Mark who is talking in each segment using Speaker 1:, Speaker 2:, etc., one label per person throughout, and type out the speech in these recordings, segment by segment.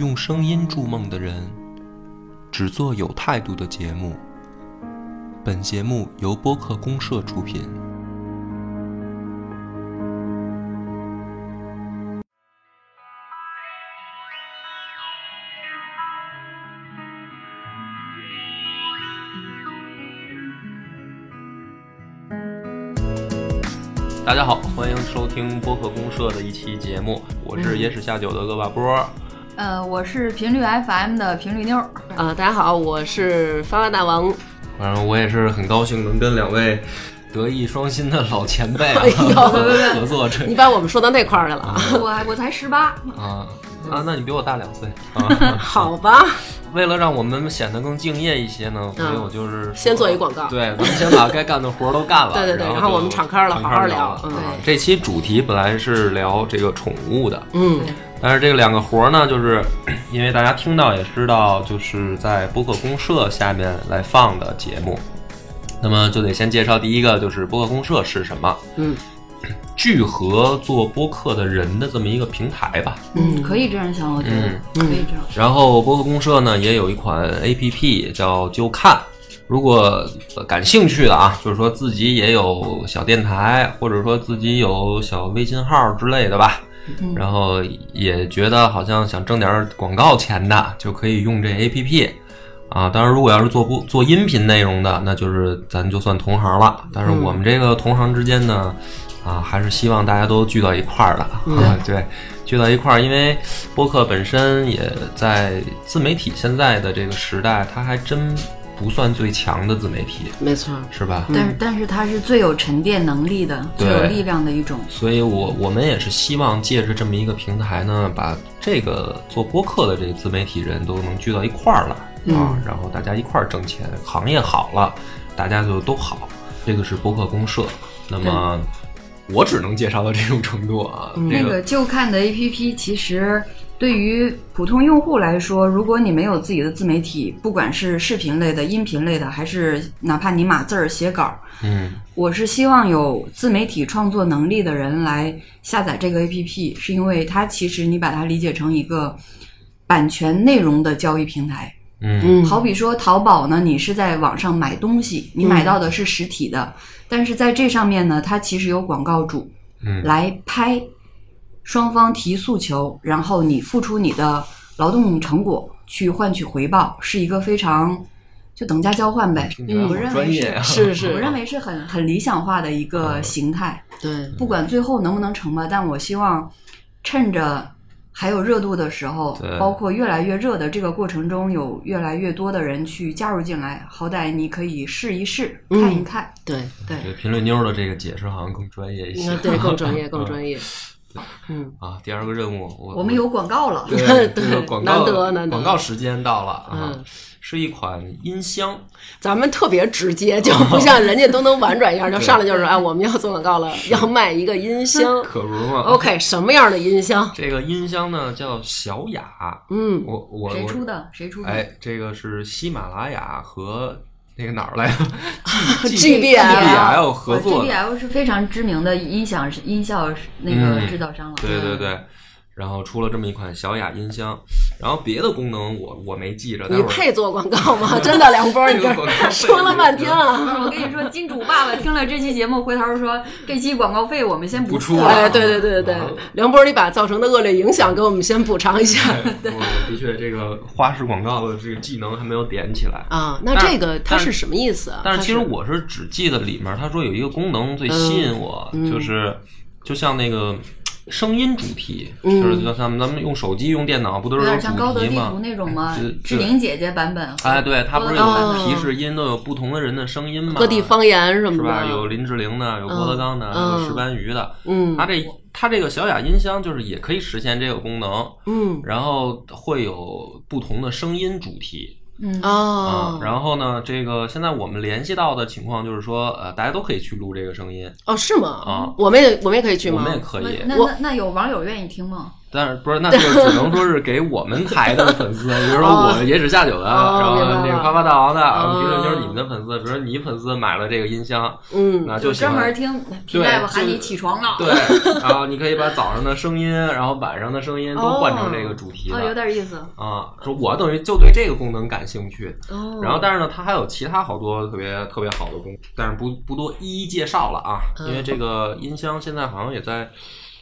Speaker 1: 用声音筑梦的人，只做有态度的节目。本节目由播客公社出品。大家好，欢迎收听播客公社的一期节目，我是野史下酒的恶霸波。
Speaker 2: 呃，我是频率 FM 的频率妞儿。
Speaker 3: 啊，大家好，我是发发大王。
Speaker 1: 反正我也是很高兴能跟两位德艺双馨的老前辈啊
Speaker 3: 哎呦
Speaker 1: 合作这
Speaker 3: 你把我们说到那块儿去了啊？
Speaker 2: 我我才十八，
Speaker 1: 啊啊，那你比我大两岁啊。
Speaker 3: 好吧，
Speaker 1: 为了让我们显得更敬业一些呢，所以
Speaker 3: 嗯
Speaker 1: 我就是说
Speaker 3: 先做一广告
Speaker 1: 对，咱们先把该干的活儿都干了。
Speaker 3: 对对对
Speaker 1: 然
Speaker 3: 然后我们敞开了好好
Speaker 1: 聊
Speaker 3: 嗯
Speaker 1: 啊这期主题本来是聊这个宠物的，
Speaker 3: 嗯，
Speaker 1: 但是这个两个活儿呢，就是 因为大家听到也知道，就是在播客公社下面来放的节目，那么就得先介绍第一个，就是播客公社是什么？
Speaker 3: 嗯，
Speaker 1: 聚合做播客的人的这么一个平台吧。
Speaker 3: 嗯
Speaker 2: 可以这样想，我觉得、
Speaker 1: 嗯
Speaker 2: 可以这样。
Speaker 1: 然后播客公社呢也有一款 A P P 叫就看，如果呃感兴趣的啊，就是说自己也有小电台，或者说自己有小微信号之类的吧。
Speaker 3: 嗯
Speaker 1: 然后也觉得好像想挣点广告钱的，就可以用这 A P P 啊。当然，如果要是做不做音频内容的，那就是咱就算同行了。但是
Speaker 3: 嗯
Speaker 1: 我们这个同行之间呢，啊，还是希望大家都聚到一块儿的。啊、对，聚到一块儿，因为播客本身也在自媒体现在的这个时代，它还真不算最强的自媒体，
Speaker 3: 没错，
Speaker 1: 是吧？
Speaker 2: 但是但是它是最有沉淀能力的、最有力量的一种。
Speaker 1: 所以我我们也是希望借着这么一个平台呢，把这个做播客的这个自媒体人都能聚到一块儿来啊，然后大家一块儿挣钱，行业好了，大家就都好。这个是播客公社，那么我只能介绍到这种程度啊。这
Speaker 2: 那个就看的 APP，其实对于普通用户来说，如果你没有自己的自媒体，不管是视频类的、音频类的，还是哪怕你码字儿写稿，
Speaker 1: 嗯。
Speaker 2: 我是希望有自媒体创作能力的人来下载这个 APP，是因为它其实你把它理解成一个版权内容的交易平台。
Speaker 1: 嗯。
Speaker 3: 嗯，
Speaker 2: 好比说淘宝呢，你是在网上买东西，你买到的是实体的，但是在这上面呢，它其实有广告主
Speaker 1: 嗯。
Speaker 2: 来拍，双方提诉求，然后你付出你的劳动成果去换取回报，是一个非常就等价交换呗。
Speaker 1: 听起来好
Speaker 2: 我认为是
Speaker 1: 专业啊。
Speaker 3: 是 是，
Speaker 2: 我认为是很很理想化的一个形态，
Speaker 3: 对，
Speaker 2: 不管最后能不能成吧，但我希望趁着还有热度的时候，包括越来越热的这个过程中，有越来越多的人去加入进来，好歹你可以试一试，
Speaker 3: 嗯
Speaker 2: 看一看。
Speaker 3: 对对，
Speaker 1: 对评论妞的这个解释好像更专业一些。
Speaker 3: 对更专业更专业。嗯，
Speaker 1: 啊，第二个任务我
Speaker 2: 我们有广告了，
Speaker 1: 对
Speaker 3: 对
Speaker 1: 这个广告
Speaker 3: 难得难得
Speaker 1: 广告时间到了啊
Speaker 3: 嗯，
Speaker 1: 是一款音箱。
Speaker 3: 咱们特别直接，就不像人家都能婉转一样，就上来就是哎，我们要做广告了，要卖一个音箱。
Speaker 1: 可不嘛。
Speaker 3: OK，什么样的音箱？
Speaker 1: 这个音箱呢叫小雅，
Speaker 3: 嗯，
Speaker 1: 我我我
Speaker 2: 谁出的？谁出的？
Speaker 1: 哎，这个是喜马拉雅和那个哪儿来的
Speaker 3: GBL
Speaker 1: GBL 合作。
Speaker 2: GBL 是非常知名的音响音效那个
Speaker 1: 嗯
Speaker 2: 制造商了。
Speaker 1: 对对对，然后出了这么一款小雅音箱，然后别的功能我我没记着，待
Speaker 3: 你配做广告吗？真的，梁波，你 说了半天
Speaker 2: 了。我跟你说，金主爸爸听了这期节目，回头说这期广告费我们先出
Speaker 1: 不出了
Speaker 3: 哎，对对对对对
Speaker 1: 啊，
Speaker 3: 梁波，你把造成的恶劣影响给我们先补偿一下
Speaker 1: 对的确这个花式广告的这个技能还没有点起来。
Speaker 3: 啊。那这个它是什么意思啊？
Speaker 1: 但是其实我是只记得里面他说有一个功能最吸引我，
Speaker 3: 嗯
Speaker 1: 就是就像那个声音主题，
Speaker 3: 嗯
Speaker 1: 就是就像咱们咱们用手机用电脑不都
Speaker 2: 有
Speaker 1: 是
Speaker 2: 点像高德
Speaker 1: 主题吗
Speaker 2: 地图？那种吗
Speaker 1: 就？
Speaker 2: 志玲姐姐版本。
Speaker 1: 哎，对，它不是有提示音，都有不同的人的声音吗？
Speaker 3: 各地方言什么
Speaker 1: 是吧？
Speaker 3: 的，
Speaker 1: 有林志玲的，有郭德纲的，
Speaker 3: 嗯
Speaker 1: 有石斑鱼的。
Speaker 3: 嗯
Speaker 1: 它这它这个小雅音箱就是也可以实现这个功能，
Speaker 3: 嗯
Speaker 1: 然后会有不同的声音主题。
Speaker 2: 嗯
Speaker 1: 啊
Speaker 3: 哦，，
Speaker 1: 然后呢，这个现在我们联系到的情况就是说，呃，大家都可以去录这个声音，
Speaker 3: 哦是吗？
Speaker 1: 啊
Speaker 3: 我们也我们也可以去吗？
Speaker 1: 我们也可以。
Speaker 2: 那那那有网友愿意听吗？
Speaker 1: 但是不是，那就只能说是给我们台的粉丝，比如说我野史下酒的，
Speaker 3: 哦
Speaker 1: 然后那个夸夸大王的，
Speaker 3: 哦
Speaker 1: 评论就是你们的粉丝，比如说你粉丝买了这个音箱，
Speaker 3: 嗯
Speaker 1: 那
Speaker 2: 就
Speaker 1: 喜欢
Speaker 2: 专门听皮大夫喊你
Speaker 1: 就
Speaker 2: 起床了。
Speaker 1: 对，然后你可以把早上的声音，然后晚上的声音都换成这个主题
Speaker 2: 哦，有
Speaker 1: 的。
Speaker 2: 点意思。
Speaker 1: 啊，说我等于就对这个功能感兴趣，
Speaker 3: 哦，
Speaker 1: 然后但是呢，它还有其他好多特别特别好的功能，但是不不多一一介绍了啊，
Speaker 3: 嗯
Speaker 1: 因为这个音箱现在好像也在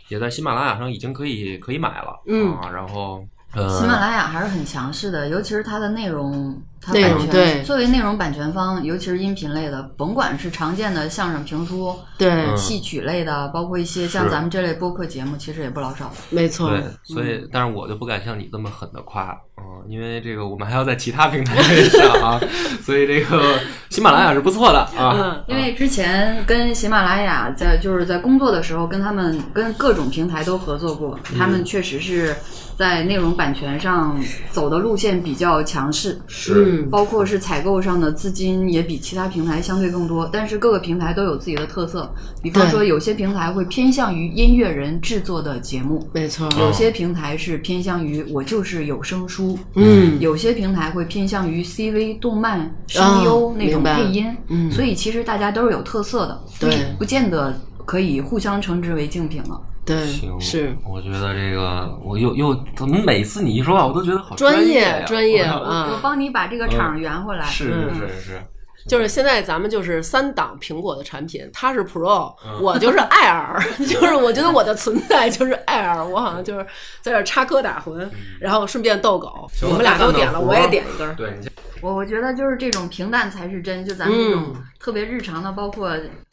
Speaker 1: 也在喜马拉雅上已经可以可以买了，
Speaker 3: 嗯
Speaker 1: 啊，然后呃，
Speaker 2: 喜马拉雅还是很强势的，尤其是它的内容，它版权
Speaker 3: 对。
Speaker 2: 作为内容版权方，尤其是音频类的，甭管是常见的相声评书、
Speaker 3: 对，
Speaker 1: 嗯
Speaker 2: 戏曲类的，包括一些像咱们这类播客节目，其实也不老少。
Speaker 3: 没错，
Speaker 1: 对，所以但是我就不敢像你这么狠的夸，嗯，因为这个我们还要在其他平台上啊，所以这个喜马拉雅是不错的啊
Speaker 3: 嗯，
Speaker 2: 因为之前跟喜马拉雅在就是在工作的时候，跟他们跟各种平台都合作过，他们确实是在内容版权上走的路线比较强势，
Speaker 1: 是
Speaker 3: 嗯，
Speaker 2: 包括是采购上的资金也比其他平台相对更多，但是各个平台都有自己的特色。比方说，有些平台会偏向于音乐人制作的节目，
Speaker 3: 没错，
Speaker 2: 有些平台是偏向于我就是有声书，
Speaker 3: 嗯，
Speaker 2: 有些平台会偏向于 CV、动漫、声优
Speaker 3: 哦
Speaker 2: 那种配音，
Speaker 3: 嗯。
Speaker 2: 所以其实大家都是有特色的，
Speaker 3: 对。
Speaker 2: 不不见得可以互相称之为竞品了。
Speaker 3: 对，
Speaker 1: 行，
Speaker 3: 是。
Speaker 1: 我觉得这个我又又怎么每次你一说话，我都觉得好
Speaker 3: 专
Speaker 1: 业
Speaker 3: 业专业
Speaker 1: 呀
Speaker 3: 啊
Speaker 2: 我帮你把这个场圆回来。
Speaker 1: 是
Speaker 3: 嗯
Speaker 1: 是是是，
Speaker 3: 就是现在咱们就是三档苹果的产品，它是 Pro，、
Speaker 1: 嗯
Speaker 3: 我就是 Air，就是我觉得我的存在就是 Air，我好像就是在这插科打诨，然后顺便逗狗。
Speaker 1: 行
Speaker 3: 我们俩都点了，我也点一根儿。
Speaker 1: 对
Speaker 2: 我我觉得就是这种平淡才是真，就咱们这种
Speaker 3: 嗯
Speaker 2: 特别日常的，包括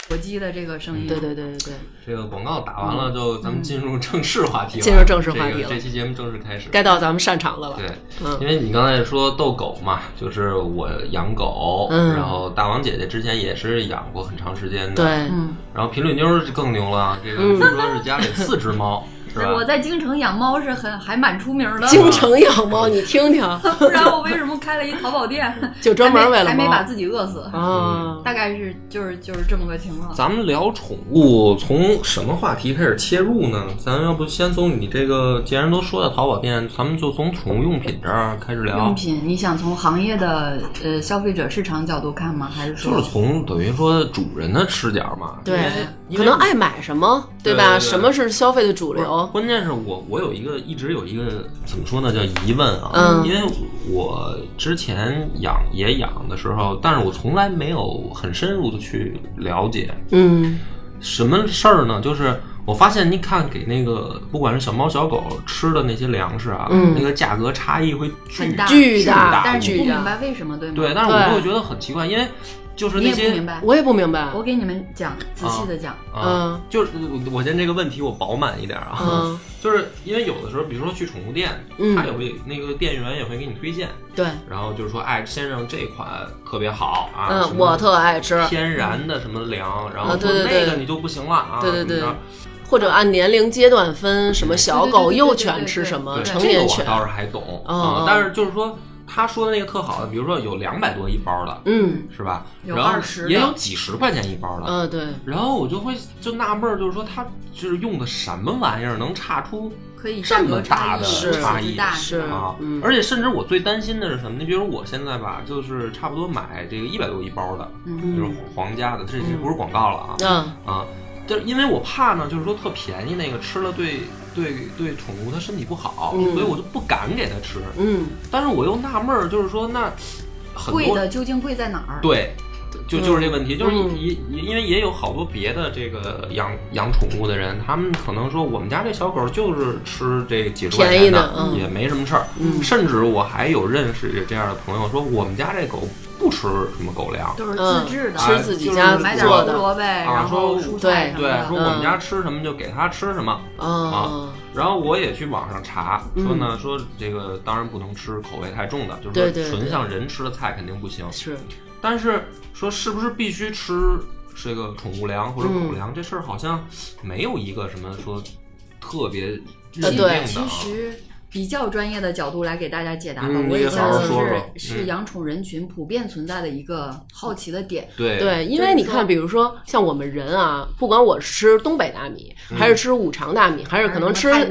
Speaker 2: 火鸡的这个声音。
Speaker 3: 对对对对对，
Speaker 1: 这个广告打完了，就咱们进入正式话题
Speaker 3: 进入正式话题了。
Speaker 1: 这个这期节目正式开始。
Speaker 3: 该到咱们擅长的了。
Speaker 1: 对，
Speaker 3: 嗯。
Speaker 1: 因为你刚才说逗狗嘛，就是我养狗，
Speaker 3: 嗯。
Speaker 1: 然后大王姐姐之前也是养过很长时间的，。
Speaker 3: 对，
Speaker 2: 嗯，
Speaker 1: 然后频率妞儿更牛了，这个
Speaker 3: 嗯。
Speaker 1: 据说是家里四只猫，是吧？
Speaker 2: 我在京城养猫是很还蛮出名的，
Speaker 3: 京城养猫，你听听，
Speaker 2: 不然我为什么开了一淘宝店？
Speaker 3: 就专门为了猫
Speaker 2: 还没还没把自己饿死，
Speaker 3: 啊，
Speaker 2: 大概是就是就是这么个情况。
Speaker 1: 咱们聊宠物，从什么话题开始切入呢？咱要不先从你这个，既然都说到淘宝店，咱们就从宠物用品这儿开始聊
Speaker 2: 用。品，你想从行业的呃消费者市场角度看吗？还是说就
Speaker 1: 是从等于说主人的视角嘛，
Speaker 3: 对可能爱买什么，对吧？
Speaker 1: 对对对
Speaker 3: 什么是消费的主流？
Speaker 1: 关键是我我有一个一直有一个怎么说呢，叫疑问啊，
Speaker 3: 嗯
Speaker 1: 因为我之前养也养的时候，但是我从来没有很深入的去了解
Speaker 3: 嗯，
Speaker 1: 什么事儿呢？就是我发现，你看给那个不管是小猫小狗吃的那些粮食啊，
Speaker 3: 嗯
Speaker 1: 那个价格差异会
Speaker 2: 巨大
Speaker 3: 巨大
Speaker 2: 但是你不
Speaker 3: 巨大
Speaker 2: 明白为什么，对吗？
Speaker 1: 对，但是我就会觉得很奇怪，因为就是那些。
Speaker 3: 我也不明白。
Speaker 2: 我给你们讲，仔细的讲。
Speaker 1: 啊
Speaker 3: 嗯，
Speaker 1: 就是我我先这个问题我饱满一点啊，
Speaker 3: 嗯
Speaker 1: 就是因为有的时候，比如说去宠物店，
Speaker 3: 嗯
Speaker 1: 他也会那个店员也会给你推荐，
Speaker 3: 对，
Speaker 1: 然后就是说，哎，先生这款特别好啊，
Speaker 3: 嗯，我特爱吃。
Speaker 1: 天然的什么粮，然后那个你就不行了啊，
Speaker 3: 对对对或者按年龄阶段分，什么小狗、幼犬吃什么，
Speaker 1: 对
Speaker 3: 成年犬
Speaker 1: 这个我。倒是还懂
Speaker 3: 嗯
Speaker 1: 啊
Speaker 3: 嗯，
Speaker 1: 但是就是说他说的那个特好的，比如说有两百多一包的，
Speaker 3: 嗯。
Speaker 1: 是吧？
Speaker 2: 有
Speaker 1: 然后也有几十块钱一包的，
Speaker 3: 嗯，对，
Speaker 1: 然后我就会就纳闷儿，就是说他就是用的什么玩意儿能差出
Speaker 2: 可以
Speaker 1: 这么大的差异
Speaker 2: 大
Speaker 3: 是
Speaker 1: 啊？
Speaker 3: 嗯？
Speaker 1: 而且甚至我最担心的是什么？你比如我现在吧，就是差不多买这个一百多一包的，
Speaker 2: 嗯。
Speaker 1: 就是皇家的，这这不是广告了啊。
Speaker 3: 嗯，
Speaker 1: 啊！就是因为我怕呢，就是说特便宜那个吃了对对对宠物它身体不好，
Speaker 3: 嗯
Speaker 1: 所以我就不敢给它吃。
Speaker 3: 嗯，
Speaker 1: 但是我又纳闷儿，就是说那很
Speaker 2: 贵
Speaker 1: 多
Speaker 2: 的究竟贵在哪儿？
Speaker 1: 对，就就是这问题，就是
Speaker 3: 嗯
Speaker 1: 也也因为也有好多别的这个养养宠物的人，他们可能说我们家这小狗就是吃这几十块
Speaker 3: 便宜
Speaker 1: 钱
Speaker 3: 的嗯
Speaker 1: 也没什么事儿。
Speaker 3: 嗯
Speaker 1: 甚至我还有认识这样的朋友说，我们家这狗不吃什么狗粮。
Speaker 2: 都是
Speaker 3: 嗯
Speaker 2: 自制的，
Speaker 3: 吃自己
Speaker 1: 就是
Speaker 3: 家
Speaker 2: 买点
Speaker 3: 做的。
Speaker 2: 胡萝卜，然后蔬菜
Speaker 1: 对，说我们家吃什么就给它吃什么。
Speaker 3: 嗯，
Speaker 1: 然后我也去网上查，
Speaker 3: 嗯
Speaker 1: 说呢，说这个当然不能吃口味太重的，就是
Speaker 3: 对对对
Speaker 1: 说纯像人吃的菜肯定不行。
Speaker 3: 是，
Speaker 1: 但是说是不是必须吃这个宠物粮或者狗粮、这事儿，好像没有一个什么说特别认定的啊。
Speaker 2: 其实比较专业的角度来给大家解答吧。
Speaker 1: 嗯
Speaker 2: 我也相信是是养宠人群普遍存在的一个好奇的点。
Speaker 1: 对
Speaker 3: 对，因为你看，比如说像我们人啊，不管我吃东北大米，还是吃五常大米，还是可能吃哎，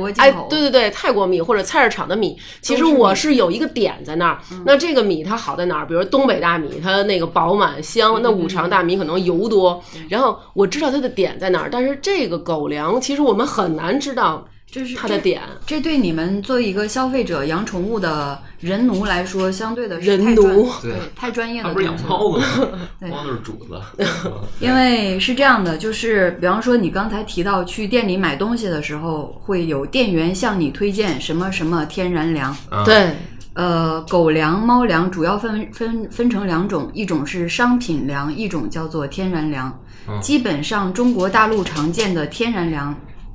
Speaker 3: 对对对，泰国米或者菜市场的米，其实我是有一个点在那儿。那这个米它好在哪儿？比如东北大米，它那个饱满香；那五常大米可能油多。然后我知道它的点在哪儿，但是这个狗粮其实我们很难知道
Speaker 2: 这是
Speaker 3: 它的点。
Speaker 2: 这对你们作为一个消费者养宠物的人奴来说，相对的是
Speaker 3: 人
Speaker 2: 太专
Speaker 3: 奴
Speaker 2: 对
Speaker 1: 对
Speaker 2: 太专业
Speaker 1: 他不是养。猫的吗？
Speaker 2: 对
Speaker 1: 猫就是主子。
Speaker 2: 因为是这样的，就是比方说你刚才提到去店里买东西的时候，会有店员向你推荐什么什么天然粮。
Speaker 1: 啊，
Speaker 3: 对，
Speaker 2: 呃，狗粮、猫粮主要分分分成两种，一种是商品粮，一种叫做天然粮。
Speaker 1: 嗯
Speaker 2: 基本上中国大陆常见的天然粮，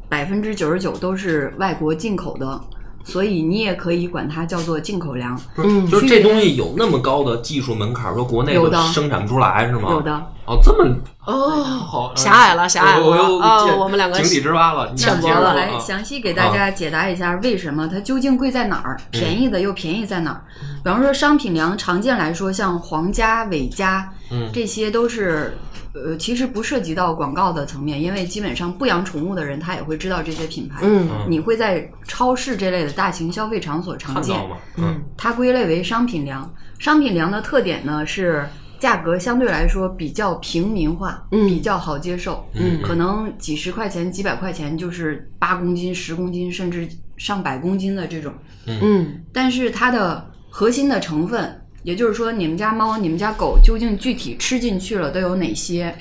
Speaker 2: 百分之九十九都是外国进口的，所以你也可以管它叫做进口粮。
Speaker 1: 嗯，就是这东西有那么高的技术门槛，说国内
Speaker 2: 有的
Speaker 1: 生产不出来是吗？
Speaker 2: 有的。
Speaker 1: 哦，这么
Speaker 3: 哦
Speaker 1: 好
Speaker 3: 狭隘了狭隘了
Speaker 1: 我又
Speaker 3: 哦
Speaker 1: 见
Speaker 3: 我们两个
Speaker 1: 井底之蛙了，你
Speaker 3: 浅薄了
Speaker 2: 来
Speaker 1: 啊
Speaker 2: 详细给大家解答一下为什么它究竟贵在哪儿，便宜的又便宜在哪儿。比方说商品粮，常见来说像皇家、伟嘉，
Speaker 1: 嗯
Speaker 2: 这些都是。呃，其实不涉及到广告的层面，因为基本上不养宠物的人他也会知道这些品牌。
Speaker 3: 嗯
Speaker 2: 你会在超市这类的大型消费场所常见
Speaker 1: 看到。吗？嗯
Speaker 2: 它归类为商品粮。商品粮的特点呢是价格相对来说比较平民化，
Speaker 3: 嗯
Speaker 2: 比较好接受，
Speaker 1: 嗯
Speaker 2: 可能几十块钱、几百块钱就是八公斤、十公斤，甚至上百公斤的这种。
Speaker 3: 嗯
Speaker 2: 但是它的核心的成分，也就是说你们家猫、你们家狗究竟具体吃进去了都有哪些？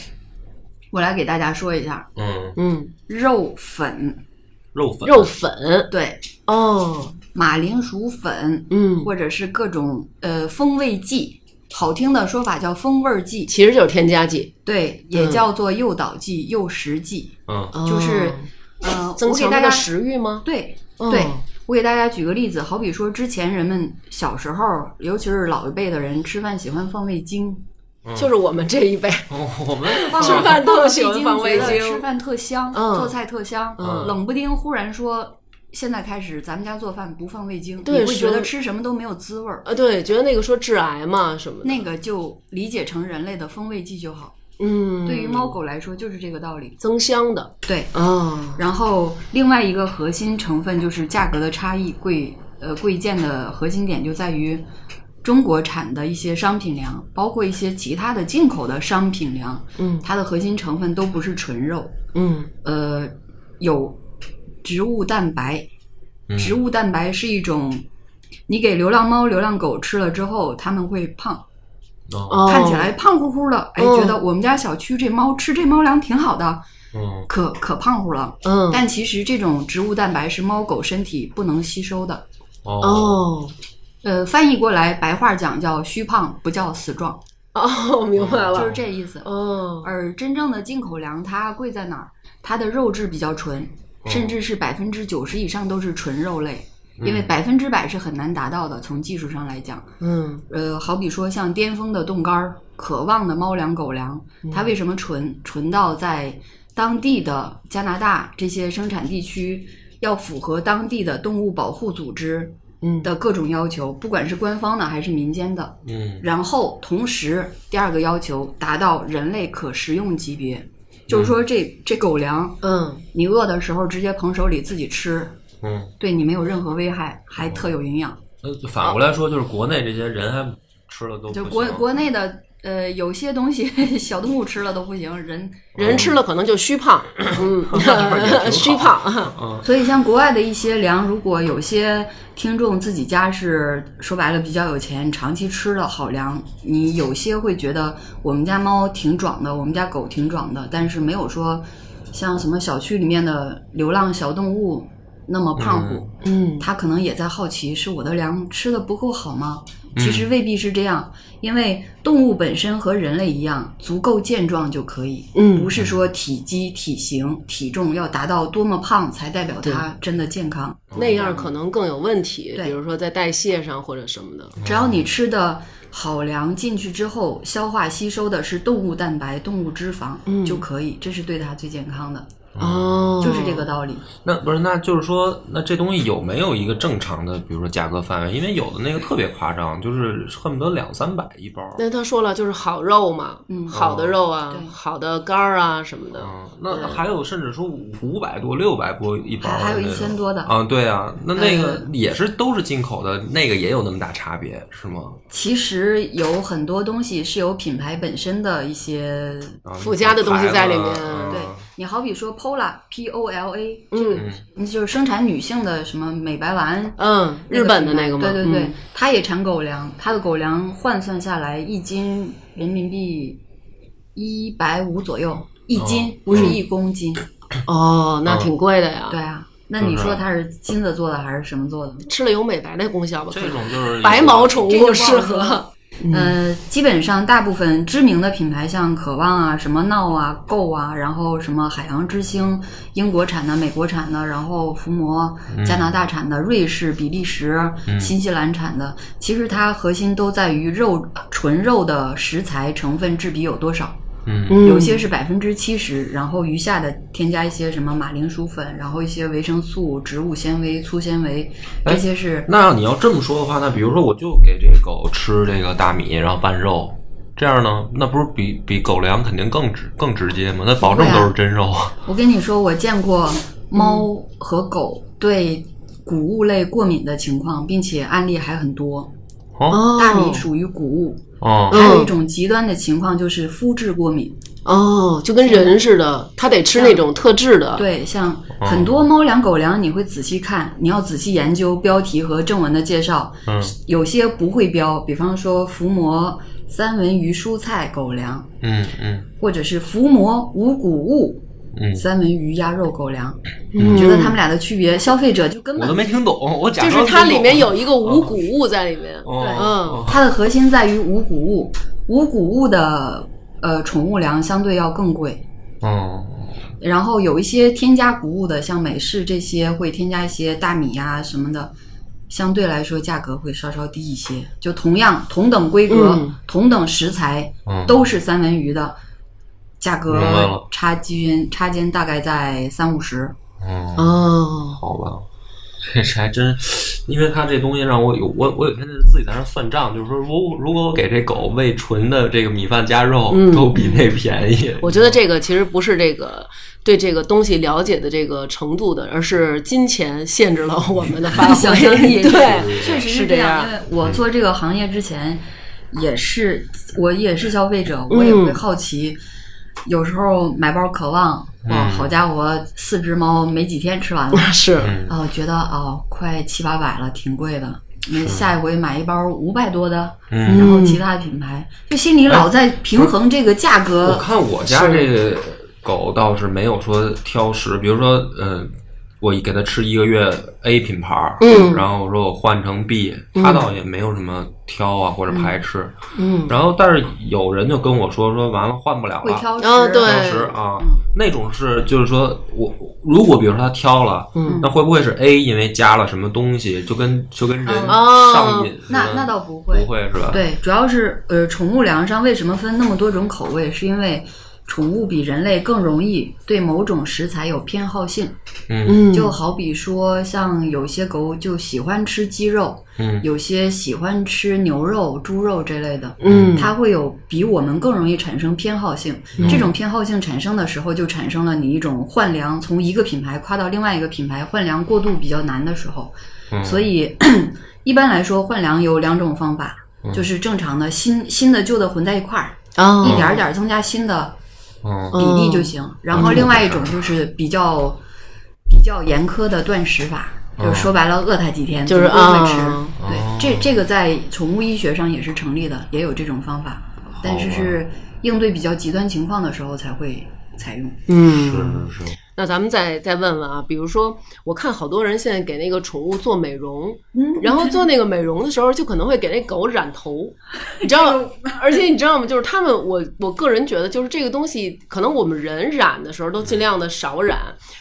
Speaker 2: 我来给大家说一下：
Speaker 1: 嗯，
Speaker 3: 嗯，
Speaker 2: 肉粉，
Speaker 1: 肉粉。
Speaker 3: 肉粉。
Speaker 2: 对，
Speaker 3: 哦，
Speaker 2: 马铃薯粉，
Speaker 3: 嗯，
Speaker 2: 或者是各种呃风味剂，好听的说法叫风味剂，
Speaker 3: 其实就是添加剂，
Speaker 2: 对，也
Speaker 3: 嗯。
Speaker 2: 叫做诱导剂、诱食剂。
Speaker 1: 嗯。
Speaker 2: 就是
Speaker 3: 嗯
Speaker 2: 呃，
Speaker 3: 增强的
Speaker 2: 我给大家
Speaker 3: 食欲吗？
Speaker 2: 对
Speaker 3: 哦。
Speaker 2: 对，我给大家举个例子，好比说之前人们小时候，尤其是老一辈的人吃饭喜欢放味精，
Speaker 3: 就是我们这一辈，
Speaker 1: 哦，我们
Speaker 3: 吃饭特喜欢
Speaker 2: 味精
Speaker 3: 放味
Speaker 2: 觉得
Speaker 3: 精
Speaker 2: 吃饭特香，
Speaker 3: 嗯
Speaker 2: 做菜特香。
Speaker 3: 嗯
Speaker 2: 冷不丁忽然说，现在开始咱们家做饭不放味精，
Speaker 3: 对
Speaker 2: 你会觉得吃什么都没有滋味儿。
Speaker 3: 呃，对，觉得那个说致癌嘛什么的，
Speaker 2: 那个就理解成人类的风味剂就好。
Speaker 3: 嗯，
Speaker 2: 对于猫狗来说，就是这个道理。
Speaker 3: 增香的。
Speaker 2: 对，
Speaker 3: 哦，
Speaker 2: 然后另外一个核心成分就是价格的差异，贵呃贵贱的核心点就在于中国产的一些商品粮，包括一些其他的进口的商品粮，
Speaker 3: 嗯。
Speaker 2: 它的核心成分都不是纯肉，
Speaker 3: 嗯。
Speaker 2: 呃，有植物蛋白。
Speaker 1: 嗯。
Speaker 2: 植物蛋白是一种，你给流浪猫、流浪狗吃了之后，它们会胖，看起来胖乎乎的，哎，
Speaker 3: 嗯。
Speaker 2: 觉得我们家小区这猫吃这猫粮挺好的，
Speaker 1: 嗯。
Speaker 2: 可可胖乎了。
Speaker 3: 嗯。
Speaker 2: 但其实这种植物蛋白是猫狗身体不能吸收的。
Speaker 1: 哦。
Speaker 3: 哦
Speaker 2: 呃，翻译过来白话讲叫虚胖，不叫死壮，
Speaker 3: 哦，明白了，
Speaker 2: 就是这意思。
Speaker 3: 哦，
Speaker 2: 而真正的进口粮，它贵在哪儿？它的肉质比较纯，甚至是百分之九十以上都是纯肉类，因为百分之百是很难达到的。从技术上来讲，
Speaker 3: 嗯
Speaker 2: 呃，好比说像巅峰的冻干儿、渴望的猫粮、狗粮，它为什么纯？纯到在当地的加拿大这些生产地区要符合当地的动物保护组织
Speaker 3: 嗯
Speaker 2: 的各种要求，不管是官方的还是民间的。
Speaker 1: 嗯
Speaker 2: 然后同时，第二个要求达到人类可食用级别，就是说这这狗粮，
Speaker 3: 嗯
Speaker 2: 你饿的时候直接捧手里自己吃，
Speaker 1: 嗯，
Speaker 2: 对你没有任何危害，还特有营养。
Speaker 1: 呃，反过来说，就是国内这些人还吃了都
Speaker 2: 就国
Speaker 1: 不行
Speaker 2: 国内的呃，有些东西 小动物吃了都不行，人。
Speaker 3: 人吃了可能就虚胖，嗯，虚胖，
Speaker 2: 所以像国外的一些粮，如果有些听众自己家是说白了比较有钱，长期吃的好粮，你有些会觉得我们家猫挺壮的，我们家狗挺壮的，但是没有说像什么小区里面的流浪小动物那么胖乎。
Speaker 3: 嗯。
Speaker 2: 他可能也在好奇，是我的粮吃的不够好吗？其实未必是这样，因为动物本身和人类一样，足够健壮就可以，
Speaker 3: 嗯。
Speaker 2: 不是说体积、体型、体重要达到多么胖才代表它真的健康。
Speaker 3: 那样可能更有问题，
Speaker 2: 对。
Speaker 3: 比如说在代谢上或者什么的，
Speaker 2: 只要你吃的好粮进去之后，消化吸收的是动物蛋白、动物脂肪、
Speaker 3: 嗯。
Speaker 2: 就可以，这是对它最健康的。
Speaker 3: 哦，
Speaker 2: 就就是这个道理。
Speaker 1: 那不是，那就是说，那这东西有没有一个正常的，比如说价格范围？因为有的那个特别夸张，就是恨不得两三百一包。
Speaker 3: 那他说了，就是好肉嘛，
Speaker 2: 嗯
Speaker 3: 好的肉啊，
Speaker 2: 对
Speaker 3: 好的肝儿啊什么的。
Speaker 1: 嗯，那还有甚至说五五百多、六百多一包
Speaker 2: 还还有
Speaker 1: 一
Speaker 2: 千多的
Speaker 1: 啊，对啊，那那个
Speaker 2: 呃
Speaker 1: 也是都是进口的，那个也有那么大差别是吗？
Speaker 2: 其实有很多东西是有品牌本身的一些，
Speaker 1: 啊
Speaker 3: 附加的东西在里面
Speaker 2: 对你好比说 Pola P O L A，
Speaker 3: 嗯
Speaker 2: 你就是生产女性的什么美白丸，
Speaker 3: 嗯，日本的那个吗？
Speaker 2: 对对对，
Speaker 3: 嗯
Speaker 2: 它也产狗粮，它的狗粮换算下来一斤人民币一百五左右，一斤、
Speaker 1: 哦
Speaker 2: 不是一公斤。
Speaker 3: 哦，那挺贵的呀。
Speaker 2: 对啊，那你说它是金子做的还是什么做的？
Speaker 3: 吃了有美白的功效吧？
Speaker 1: 这种就是
Speaker 3: 白毛宠物适
Speaker 2: 说
Speaker 3: 合。
Speaker 2: 呃，基本上大部分知名的品牌，像渴望啊、什么闹啊、购啊，然后什么海洋之星，英国产的、美国产的，然后伏魔，加拿大产的、瑞士、比利时、新西兰产的，其实它核心都在于肉纯肉的食材成分至比有多少。
Speaker 1: 嗯
Speaker 3: 嗯
Speaker 2: 有些是百分之七十，然后余下的添加一些什么马铃薯粉，然后一些维生素、植物纤维、粗纤维，
Speaker 1: 哎
Speaker 2: 这些是
Speaker 1: 那要你要这么说的话，那比如说我就给这个狗吃这个大米，然后拌肉，这样呢，那不是比比狗粮肯定更直更直接吗？那保证都是真肉啊。
Speaker 2: 我跟你说，我见过猫和狗对谷物类过敏的情况，并且案例还很多。
Speaker 1: 哦
Speaker 3: 哦，
Speaker 2: 大米属于谷物，
Speaker 1: 哦
Speaker 3: 嗯
Speaker 2: 还有一种极端的情况就是肤质过敏。
Speaker 3: 哦，就跟人似的，它得吃那种特制的。
Speaker 2: 对，像很多猫粮、狗粮，你会仔细看，你要仔细研究标题和正文的介绍。
Speaker 1: 嗯
Speaker 2: 有些不会标，比方说伏魔三文鱼蔬菜狗粮，
Speaker 1: 嗯嗯
Speaker 2: 或者是伏魔无谷物
Speaker 1: 嗯，
Speaker 2: 三文鱼鸭肉狗粮。
Speaker 3: 嗯
Speaker 2: 你觉得它们俩的区别，消费者就根
Speaker 1: 我
Speaker 2: 本
Speaker 1: 都没听懂，我假
Speaker 3: 就是
Speaker 1: 装听懂
Speaker 3: 它里面有一个无谷物在里面。
Speaker 1: 哦
Speaker 2: 对
Speaker 1: 嗯
Speaker 2: 它的核心在于无谷物，无谷物的呃宠物粮相对要更贵。
Speaker 1: 哦
Speaker 2: 然后有一些添加谷物的，像美式这些会添加一些大米呀、什么的，相对来说价格会稍稍低一些。就同样同等规格、
Speaker 3: 嗯
Speaker 2: 同等食材，
Speaker 1: 嗯
Speaker 2: 都是三文鱼的，价格差间差间大概在三五十。
Speaker 1: 哦，
Speaker 3: 哦，
Speaker 1: 好吧。这是还真，因为它这东西让我有我我有天自己在那算账，就是说，如如果我给这狗喂纯的这个米饭加肉，
Speaker 3: 嗯
Speaker 1: 都比那便宜。
Speaker 3: 我觉得这个其实不是这个对这个东西了解的这个程度的，而是金钱限制了我们的发 挥。
Speaker 2: 想象力
Speaker 3: 对，
Speaker 2: 确实
Speaker 3: 是这。
Speaker 2: 样因为我做这个行业之前，也是我也是消费者，我也会好奇。有时候买包渴望，哇，好家伙，四只猫没几天吃完了，
Speaker 3: 是，
Speaker 1: 嗯。
Speaker 2: 哦，觉得哦，快七八百了，挺贵的。那下一回买一包五百多的，
Speaker 1: 嗯。
Speaker 2: 然后其他品牌，就心里老在平衡这个价格。我。
Speaker 1: 看我家这个狗倒是没有说挑食，比如说，呃，我给它吃一个月 A 品牌，
Speaker 3: 嗯。
Speaker 1: 然后我说我换成 B，它倒也没有什么挑啊或者排斥，
Speaker 3: 嗯，
Speaker 1: 然后但是有人就跟我说说完了换不了了，
Speaker 2: 会挑食，
Speaker 3: 啊对
Speaker 1: 挑食啊，那种是就是说我如果比如说他挑了，
Speaker 3: 嗯
Speaker 1: 那会不会是 A 因为加了什么东西，就跟就跟人
Speaker 3: 哦
Speaker 1: 上瘾似的？
Speaker 2: 那那倒不会
Speaker 1: 不会是吧？
Speaker 2: 对，主要是呃，宠物粮上为什么分那么多种口味？是因为宠物比人类更容易对某种食材有偏好性。
Speaker 1: 嗯
Speaker 3: 嗯，
Speaker 2: 就好比说，像有些狗就喜欢吃鸡肉，
Speaker 1: 嗯
Speaker 2: 有些喜欢吃牛肉、猪肉这类的，
Speaker 3: 嗯
Speaker 2: 它会有比我们更容易产生偏好性。这种偏好性产生的时候，就产生了你一种换粮，从一个品牌跨到另外一个品牌换粮过渡比较难的时候。
Speaker 1: 嗯
Speaker 2: 所以 一般来说，换粮有两种方法，
Speaker 1: 嗯
Speaker 2: 就是正常的新新的旧的混在一块儿，
Speaker 3: 哦
Speaker 2: 一点儿点儿增加新的
Speaker 1: 嗯
Speaker 2: 比例就行。然后另外一种就是比较比较严苛的断食法，就是说白了饿它几天，
Speaker 3: 就是
Speaker 2: 总归会吃。
Speaker 3: 啊
Speaker 2: 对，这这个在宠物医学上也是成立的，也有这种方法，但是是应对比较极端情况的时候才会采用。
Speaker 3: 嗯，
Speaker 1: 是是是，
Speaker 3: 那咱们再再问问啊，比如说，我看好多人现在给那个宠物做美容，
Speaker 2: 嗯
Speaker 3: 然后做那个美容的时候，就可能会给那狗染头，你知道 吗，而且你知道吗？就是他们，我我个人觉得，就是这个东西，可能我们人染的时候都尽量的少染，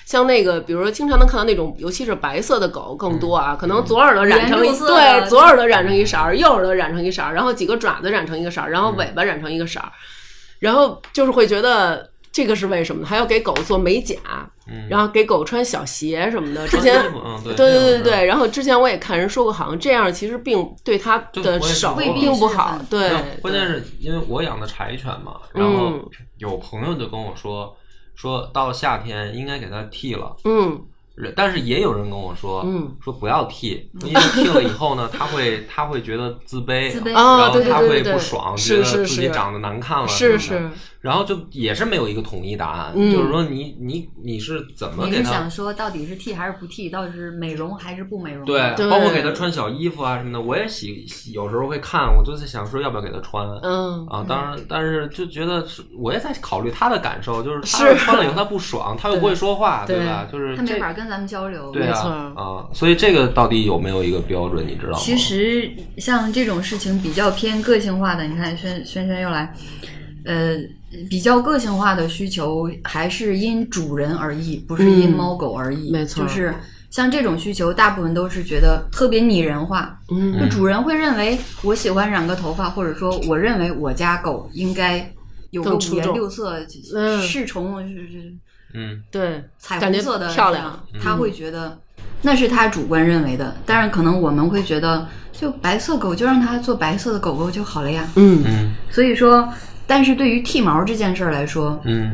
Speaker 3: 像那个，比如说经常能看到那种，尤其是白色的狗更多啊，可能左耳朵染成一对，左耳朵染成一色儿，右耳朵染成一色儿，然后几个爪子染成一个色儿，然后尾巴染成一个色儿，然后就是会觉得。这个是为什么呢？还要给狗做美甲，
Speaker 1: 嗯。
Speaker 3: 然后给狗穿小鞋什么的。之前
Speaker 1: 对
Speaker 3: 对对对对，然后之前我也看人说过，好像这样其实并对它的手
Speaker 1: 未必
Speaker 2: 是
Speaker 3: 并不好。对，
Speaker 1: 关键是因为我养的柴犬嘛，然后
Speaker 3: 嗯。
Speaker 1: 有朋友就跟我说，说到夏天应该给它剃了。
Speaker 3: 嗯。
Speaker 1: 但是也有人跟我说，
Speaker 3: 嗯。
Speaker 1: 说不要剃，因为剃了以后呢，它会它会觉得自卑，
Speaker 2: 自卑。
Speaker 3: 啊
Speaker 1: 然后他会
Speaker 3: 对对对对。
Speaker 1: 不爽，
Speaker 3: 是
Speaker 1: 觉得自己长得难看了，
Speaker 3: 是是，
Speaker 1: 然后就也是没有一个统一答案，
Speaker 3: 嗯
Speaker 1: 就是说你你你是怎么给他
Speaker 2: 你是想说到底是剃还是不剃？到底是美容还是不美容？
Speaker 1: 对，
Speaker 3: 对
Speaker 1: 包括给他穿小衣服啊什么的，我也喜喜有时候会看，我就在想说要不要给他穿。
Speaker 3: 嗯
Speaker 1: 啊，当然，但是就觉得是，我也在考虑他的感受，就是他穿了以后他不爽，他又不会说话，
Speaker 3: 对
Speaker 1: 吧？就是
Speaker 2: 他没法跟咱们交流。
Speaker 1: 对
Speaker 3: 没错
Speaker 1: 啊啊，所以这个到底有没有一个标准，你知道吗？
Speaker 2: 其实像这种事情比较偏个性化的，你看轩轩轩又来，呃，比较个性化的需求还是因主人而异，不是因
Speaker 3: 嗯
Speaker 2: 猫狗而异。
Speaker 3: 没错。
Speaker 2: 就是像这种需求，大部分都是觉得特别拟人化。
Speaker 3: 嗯。
Speaker 2: 就主人会认为我喜欢染个头发，或者说我认为我家狗应该有个五颜六色、
Speaker 3: 嗯。
Speaker 2: 侍从是是
Speaker 1: 嗯。
Speaker 3: 对，
Speaker 2: 彩虹色的
Speaker 3: 漂亮，
Speaker 2: 他会觉得那是他主观认为的，但是可能我们会觉得，就白色狗就让它做白色的狗狗就好了呀。
Speaker 3: 嗯
Speaker 1: 嗯。
Speaker 2: 所以说，但是对于剃毛这件事儿来说，
Speaker 1: 嗯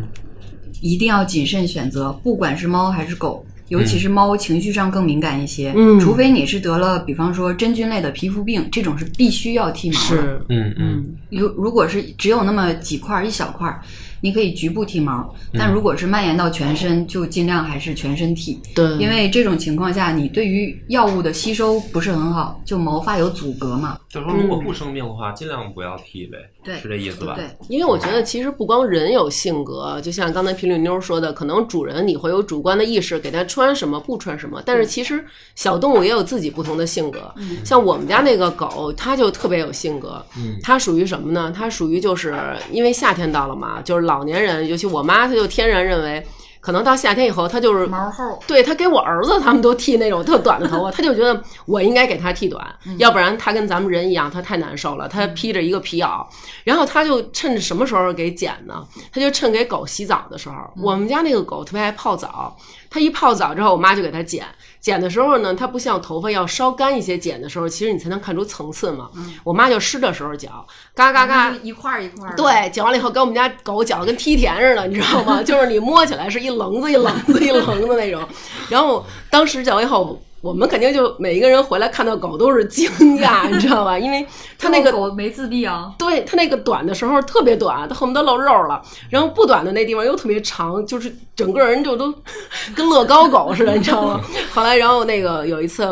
Speaker 2: 一定要谨慎选择，不管是猫还是狗。尤其是猫，情绪上更敏感一些。
Speaker 3: 嗯
Speaker 2: 除非你是得了，比方说真菌类的皮肤病，这种是必须要剃毛的。
Speaker 3: 是
Speaker 1: 嗯嗯
Speaker 3: 嗯
Speaker 2: 如如果是只有那么几块儿一小块儿，你可以局部剃毛，但如果是蔓延到全身，就尽量还是全身剃。
Speaker 3: 对，
Speaker 2: 因为这种情况下，你对于药物的吸收不是很好，就毛发有阻隔嘛。
Speaker 1: 就是说如果不生病的话，尽量不要剃呗，
Speaker 2: 对
Speaker 1: 是这意思吧？
Speaker 2: 对，
Speaker 3: 因为我觉得其实不光人有性格，就像刚才皮绿妞说的，可能主人你会有主观的意识，给它穿什么不穿什么，但是其实小动物也有自己不同的性格。像我们家那个狗，它就特别有性格。
Speaker 1: 嗯
Speaker 3: 它属于什么呢？它属于就是因为夏天到了嘛，就是老年人，尤其我妈，她就天然认为，可能到夏天以后，她就是
Speaker 2: 毛厚，
Speaker 3: 对她给我儿子他们都剃那种特短的头发，她就觉得我应该给他剃短，要不然他跟咱们人一样，他太难受了，他披着一个皮袄，然后他就趁着什么时候给剪呢？他就趁给狗洗澡的时候，我们家那个狗特别爱泡澡，它一泡澡之后，我妈就给它剪。剪的时候呢，它不像头发要稍干一些，剪的时候其实你才能看出层次嘛。我妈就湿的时候剪，嘎嘎嘎，
Speaker 2: 一块一块。
Speaker 3: 对，剪完了以后给我们家狗剪的跟梯田似的，你知道吗？就是你摸起来是一棱子一棱子一棱子那种。然后当时剪完以后，我们肯定就每一个人回来看到狗都是惊讶，你知道吧？因为它那个
Speaker 2: 狗没自闭啊，
Speaker 3: 对它那个短的时候特别短，它恨不得露肉了，然后不短的那地方又特别长，就是整个人就都 跟乐高狗似的，你知道吗？后来，然后那个有一次。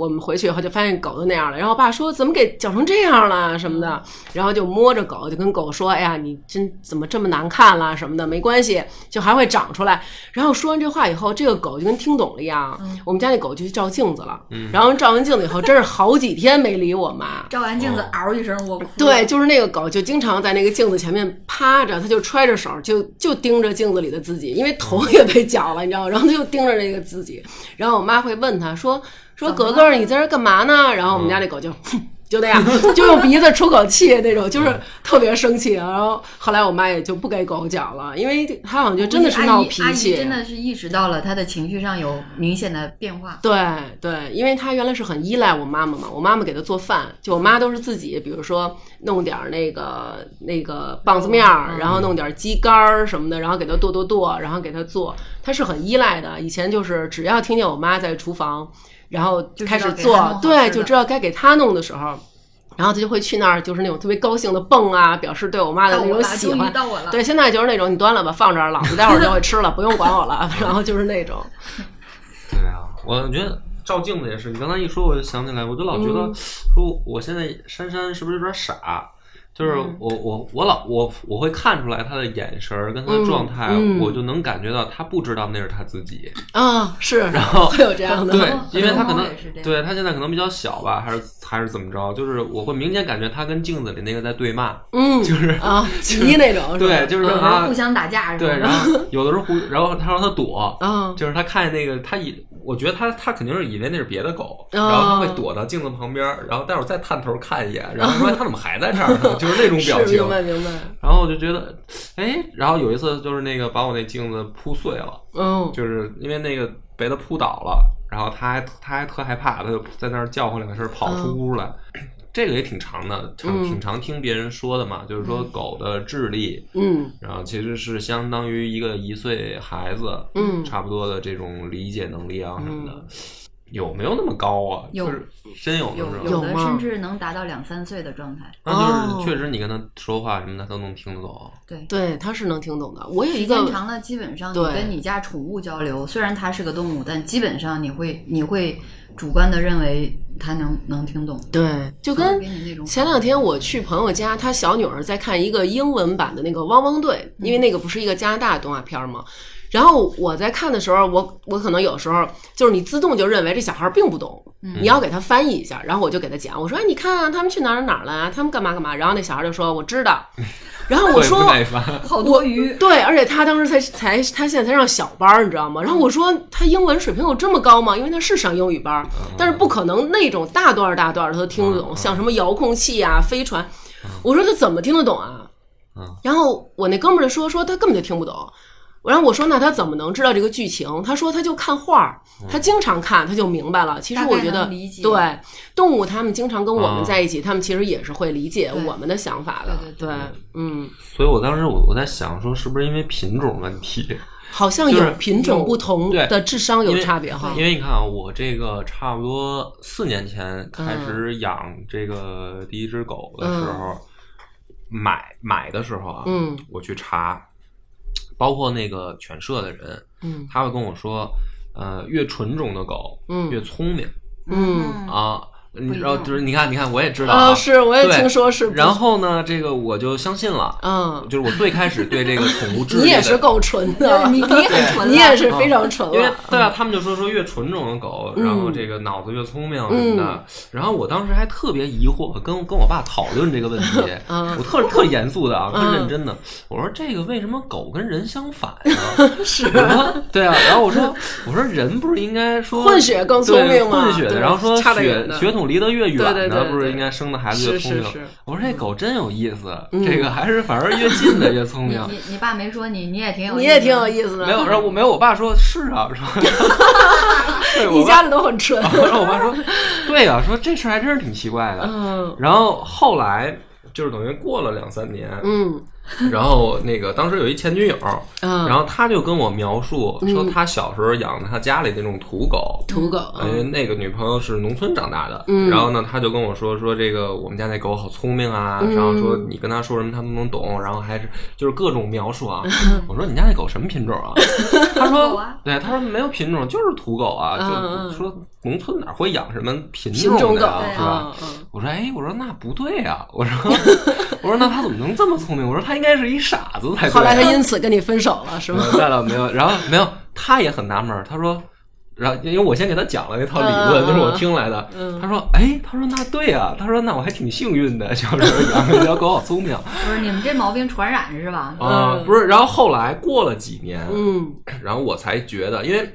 Speaker 3: 我们回去以后就发现狗都那样了，然后我爸说怎么给搅成这样了什么的，然后就摸着狗就跟狗说：“哎呀，你真怎么这么难看了什么的，没关系，就还会长出来。”然后说完这话以后，这个狗就跟听懂了一样，我们家那狗就去照镜子了，然后照完镜子以后，真是好几天没理我妈。
Speaker 2: 照完镜子嗷一声，我哭。
Speaker 3: 对，就是那个狗，就经常在那个镜子前面趴着，它就揣着手，就就盯着镜子里的自己，因为头也被绞了，你知道吗？然后它就盯着那个自己，然后我妈会问它说说格格，你在这儿干嘛呢？然后我们家那狗就。哼就那样，就用鼻子出口气那种，就是特别生气。然后后来我妈也就不给狗讲了，因为它好像就真的是闹脾
Speaker 2: 阿姨
Speaker 3: 气，
Speaker 2: 真的是意识到了她的情绪上有明显的变化。
Speaker 3: 对对，因为他原来是很依赖我妈妈嘛，我妈妈给他做饭，就我妈都是自己，比如说弄点儿那个那个棒子面儿，然后弄点儿鸡肝儿什么的，然后给他剁剁剁，然后给他做，他是很依赖的。以前就是只要听见我妈在厨房，然后开始做对，就知道该给他弄的时候。然后他就会去那儿，就是那种特别高兴的蹦啊，表示对我妈的那种喜欢。对，现在就是那种你端了吧，放这儿，老子待会儿就会吃了，不用管我了。然后就是那种，
Speaker 1: 对啊，我觉得照镜子也是。你刚才一说，我就想起来，我就老觉得
Speaker 3: 嗯
Speaker 1: 说，我现在珊珊是不是有点傻？就是
Speaker 3: 嗯
Speaker 1: 我我我老我我会看出来他的眼神儿跟他的状态，
Speaker 3: 嗯嗯
Speaker 1: 我就能感觉到他不知道那是他自己。
Speaker 3: 啊，是，然
Speaker 1: 后
Speaker 3: 会有这样的，
Speaker 1: 对，因为他可能对他现在可能比较小吧，还是还是怎么着？就是我会明显感觉他跟镜子里那个在对骂，
Speaker 3: 嗯，
Speaker 1: 就是
Speaker 3: 啊，急那种，
Speaker 1: 对，就是
Speaker 2: 互，相打架是吧？
Speaker 1: 对，然后有的时候互，然后他让他躲，
Speaker 3: 嗯，
Speaker 1: 就是他看见那个他以我我觉得他他肯定是以为那是别的狗，
Speaker 3: 哦
Speaker 1: 然后他会躲到镜子旁边，然后待会儿再探头看一眼，然后说他怎么还在这儿呢？就是那种表情。
Speaker 3: 明白明白，
Speaker 1: 然后我就觉得，哎，然后有一次就是那个把我那镜子扑碎了，
Speaker 3: 嗯
Speaker 1: 就是因为那个被他扑倒了，然后他还他还特害怕，他就在那儿叫唤两声，跑出屋来。这个也挺长的，挺常听别人说的嘛，就是说狗的智力，
Speaker 3: 嗯
Speaker 1: 然后其实是相当于一个一岁孩子，
Speaker 3: 嗯
Speaker 1: 差不多的这种理解能力啊什么的，有没有那么高啊？
Speaker 2: 有
Speaker 1: 就是真有的
Speaker 2: 有？有的甚至能达到两三岁的状态。
Speaker 1: 那
Speaker 3: 哦
Speaker 1: 就是确实你跟他说话什么的，他都能听得懂。
Speaker 2: 对，
Speaker 3: 对，他是能听懂的。我有一
Speaker 2: 时间长了，基本上你跟你家宠物交流，虽然它是个动物，但基本上你会你会主观的认为他能能听懂，
Speaker 3: 对，就跟前两天我去朋友家，他小女儿在看一个英文版的那个《汪汪队》，因为那个不是一个加拿大动画片吗？然后我在看的时候，我我可能有时候就是你自动就认为这小孩并不懂，你要给他翻译一下，然后我就给他讲，我说哎，你看啊，他们去哪儿哪儿了啊，他们干嘛干嘛，然后那小孩就说我知道，然后我说
Speaker 2: 好多鱼。
Speaker 3: 对，而且他当时才才他现在才上小班儿，你知道吗？然后我说他英文水平有这么高吗？因为他是上英语班儿，但是不可能那种大段儿大段儿他都听得懂，像什么遥控器啊、飞船，我说他怎么听得懂啊
Speaker 1: 嗯？
Speaker 3: 然后我那哥们儿就说说他根本就听不懂。然后我说那他怎么能知道这个剧情？他说他就看画儿，他经常看他就明白了。其实我觉得对动物，他们经常跟我们
Speaker 1: 啊
Speaker 3: 在一起，他们其实也是会理解我们的想法的。
Speaker 2: 对
Speaker 3: 嗯，
Speaker 1: 所以我当时我我在想说，是不是因为品种问题？
Speaker 3: 好像
Speaker 1: 就是
Speaker 3: 有品种不同的智商有差别哈。
Speaker 1: 因为你看啊，我这个差不多四年前开始养这个第一只狗的时候，买买的时候啊，
Speaker 3: 嗯
Speaker 1: 我去查，包括那个犬舍的人，
Speaker 3: 嗯。
Speaker 1: 他会跟我说，呃，越纯种的狗，
Speaker 3: 嗯。
Speaker 1: 越聪明。
Speaker 3: 嗯。
Speaker 1: 啊。你知道，
Speaker 2: 不一样
Speaker 1: 就是你看，你看，我也知道
Speaker 3: 啊，是我也
Speaker 1: 对
Speaker 3: 听说是。
Speaker 1: 然后呢，这个我就相信了。
Speaker 3: 嗯，
Speaker 1: 就是我最开始对这个宠物智 力的，
Speaker 3: 你也是够纯的，
Speaker 2: 你你很纯了，
Speaker 3: 你也是非常纯
Speaker 1: 因为。对啊，他们就说说越纯种的狗，
Speaker 3: 嗯
Speaker 1: 然后这个脑子越聪明什么的。然后我当时还特别疑惑，跟跟我爸讨论这个问题，
Speaker 3: 嗯
Speaker 1: 我特特严肃的啊，特
Speaker 3: 嗯
Speaker 1: 认真的。我说这个为什么狗跟人相反呢？是我说对啊，然后我说我说人不是应该说
Speaker 3: 混血更聪明吗
Speaker 1: 对混血的，然后说血血统离得越远
Speaker 3: 对对
Speaker 1: 的，
Speaker 3: 对对
Speaker 1: 不是应该生的孩子越聪明
Speaker 3: 是是是？
Speaker 1: 我说这狗真有意思，
Speaker 3: 嗯
Speaker 1: 这个还是反而越近的越聪 明。
Speaker 2: 你你爸没说你，你也挺有意思，
Speaker 3: 你也挺有意思的，
Speaker 1: 没有，然后我没有，我爸说是啊，说 对，我爸
Speaker 3: 一家里都很纯。
Speaker 1: 然后我爸说：“对呀、说这事儿还真是挺奇怪的。
Speaker 3: 嗯
Speaker 1: 然后后来就是等于过了两三年，
Speaker 3: 嗯
Speaker 1: 然后那个当时有一前女友，
Speaker 3: 嗯，
Speaker 1: 然后他就跟我描述说
Speaker 3: 嗯
Speaker 1: 他小时候养的他家里那种土狗。
Speaker 3: 土狗，
Speaker 1: 因为那个女朋友是农村长大的，
Speaker 3: 嗯
Speaker 1: 然后呢，他就跟我说说这个我们家那狗好聪明啊，
Speaker 3: 嗯
Speaker 1: 然后说你跟他说什么他都能懂，然后还是就是各种描述啊。我说你家那狗什么品种啊？他说
Speaker 2: 啊
Speaker 1: 对，他说没有品种，就是土狗啊，就说农村哪会养什么品
Speaker 3: 品种狗
Speaker 1: 的呀，是吧？我说哎，我说那不对呀、我说 我说那他怎么能这么聪明？我说他应该是一傻子才对。
Speaker 3: 后来他因此跟你分手了，是吗？
Speaker 1: 没有没有，然后没有，他也很纳闷儿，他说。然后，因为我先给他讲了那套理论，就是我听来的。
Speaker 3: 嗯
Speaker 1: 他说：“哎，他说那对啊，他说那我还挺幸运的，小时候养了一条狗好聪明
Speaker 2: 不是你们这毛病传染是吧？
Speaker 1: 啊、
Speaker 3: 嗯
Speaker 1: 不是，然后后来过了几年，
Speaker 3: 嗯
Speaker 1: 然后我才觉得，因为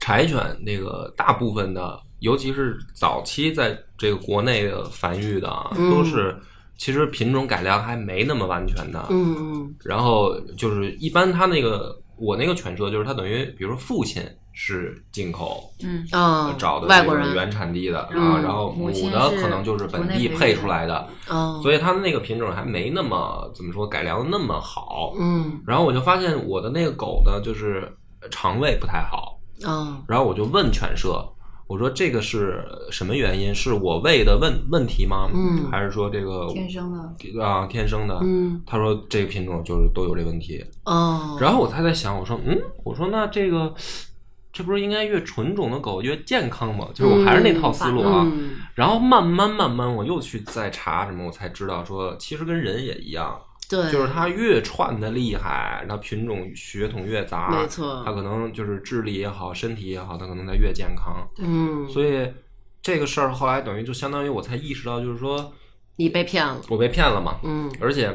Speaker 1: 柴犬那个大部分的，尤其是早期在这个国内的繁育的啊，
Speaker 3: 嗯
Speaker 1: 都是其实品种改良还没那么完全的。
Speaker 3: 嗯嗯。
Speaker 1: 然后就是一般它那个我那个犬舍就是它等于，比如说父亲是进口
Speaker 2: 嗯，
Speaker 3: 啊，
Speaker 1: 找的
Speaker 3: 外国人。
Speaker 1: 原产地的啊，
Speaker 3: 嗯。
Speaker 1: 然后母的可能就是本地配出来的，
Speaker 3: 哦，
Speaker 1: 所以它的那个品种还没那么怎么说改良的那么好。
Speaker 3: 嗯。
Speaker 1: 然后我就发现我的那个狗呢，就是肠胃不太好，
Speaker 3: 哦。
Speaker 1: 然后我就问犬舍，我说这个是什么原因？是我喂的问问题吗？
Speaker 3: 嗯
Speaker 1: 还是说这个
Speaker 2: 天生的，
Speaker 1: 啊天生的？
Speaker 3: 嗯
Speaker 1: 他说这个品种就是都有这问题。
Speaker 3: 哦，
Speaker 1: 然后我才在想，我说嗯，我说那这个这不是应该越纯种的狗越健康吗？就是我还是那套思路啊。
Speaker 3: 嗯
Speaker 1: 然后慢慢慢慢，我又去再查什么，我才知道说，其实跟人也一样，
Speaker 3: 对，
Speaker 1: 就是它越串的厉害，它品种血统越杂，
Speaker 3: 没错
Speaker 1: 它可能就是智力也好，身体也好，它可能它越健康。
Speaker 3: 嗯，
Speaker 1: 所以这个事儿后来等于就相当于我才意识到，就是说
Speaker 3: 你被骗了，
Speaker 1: 我被骗了嘛，
Speaker 3: 嗯
Speaker 1: 而且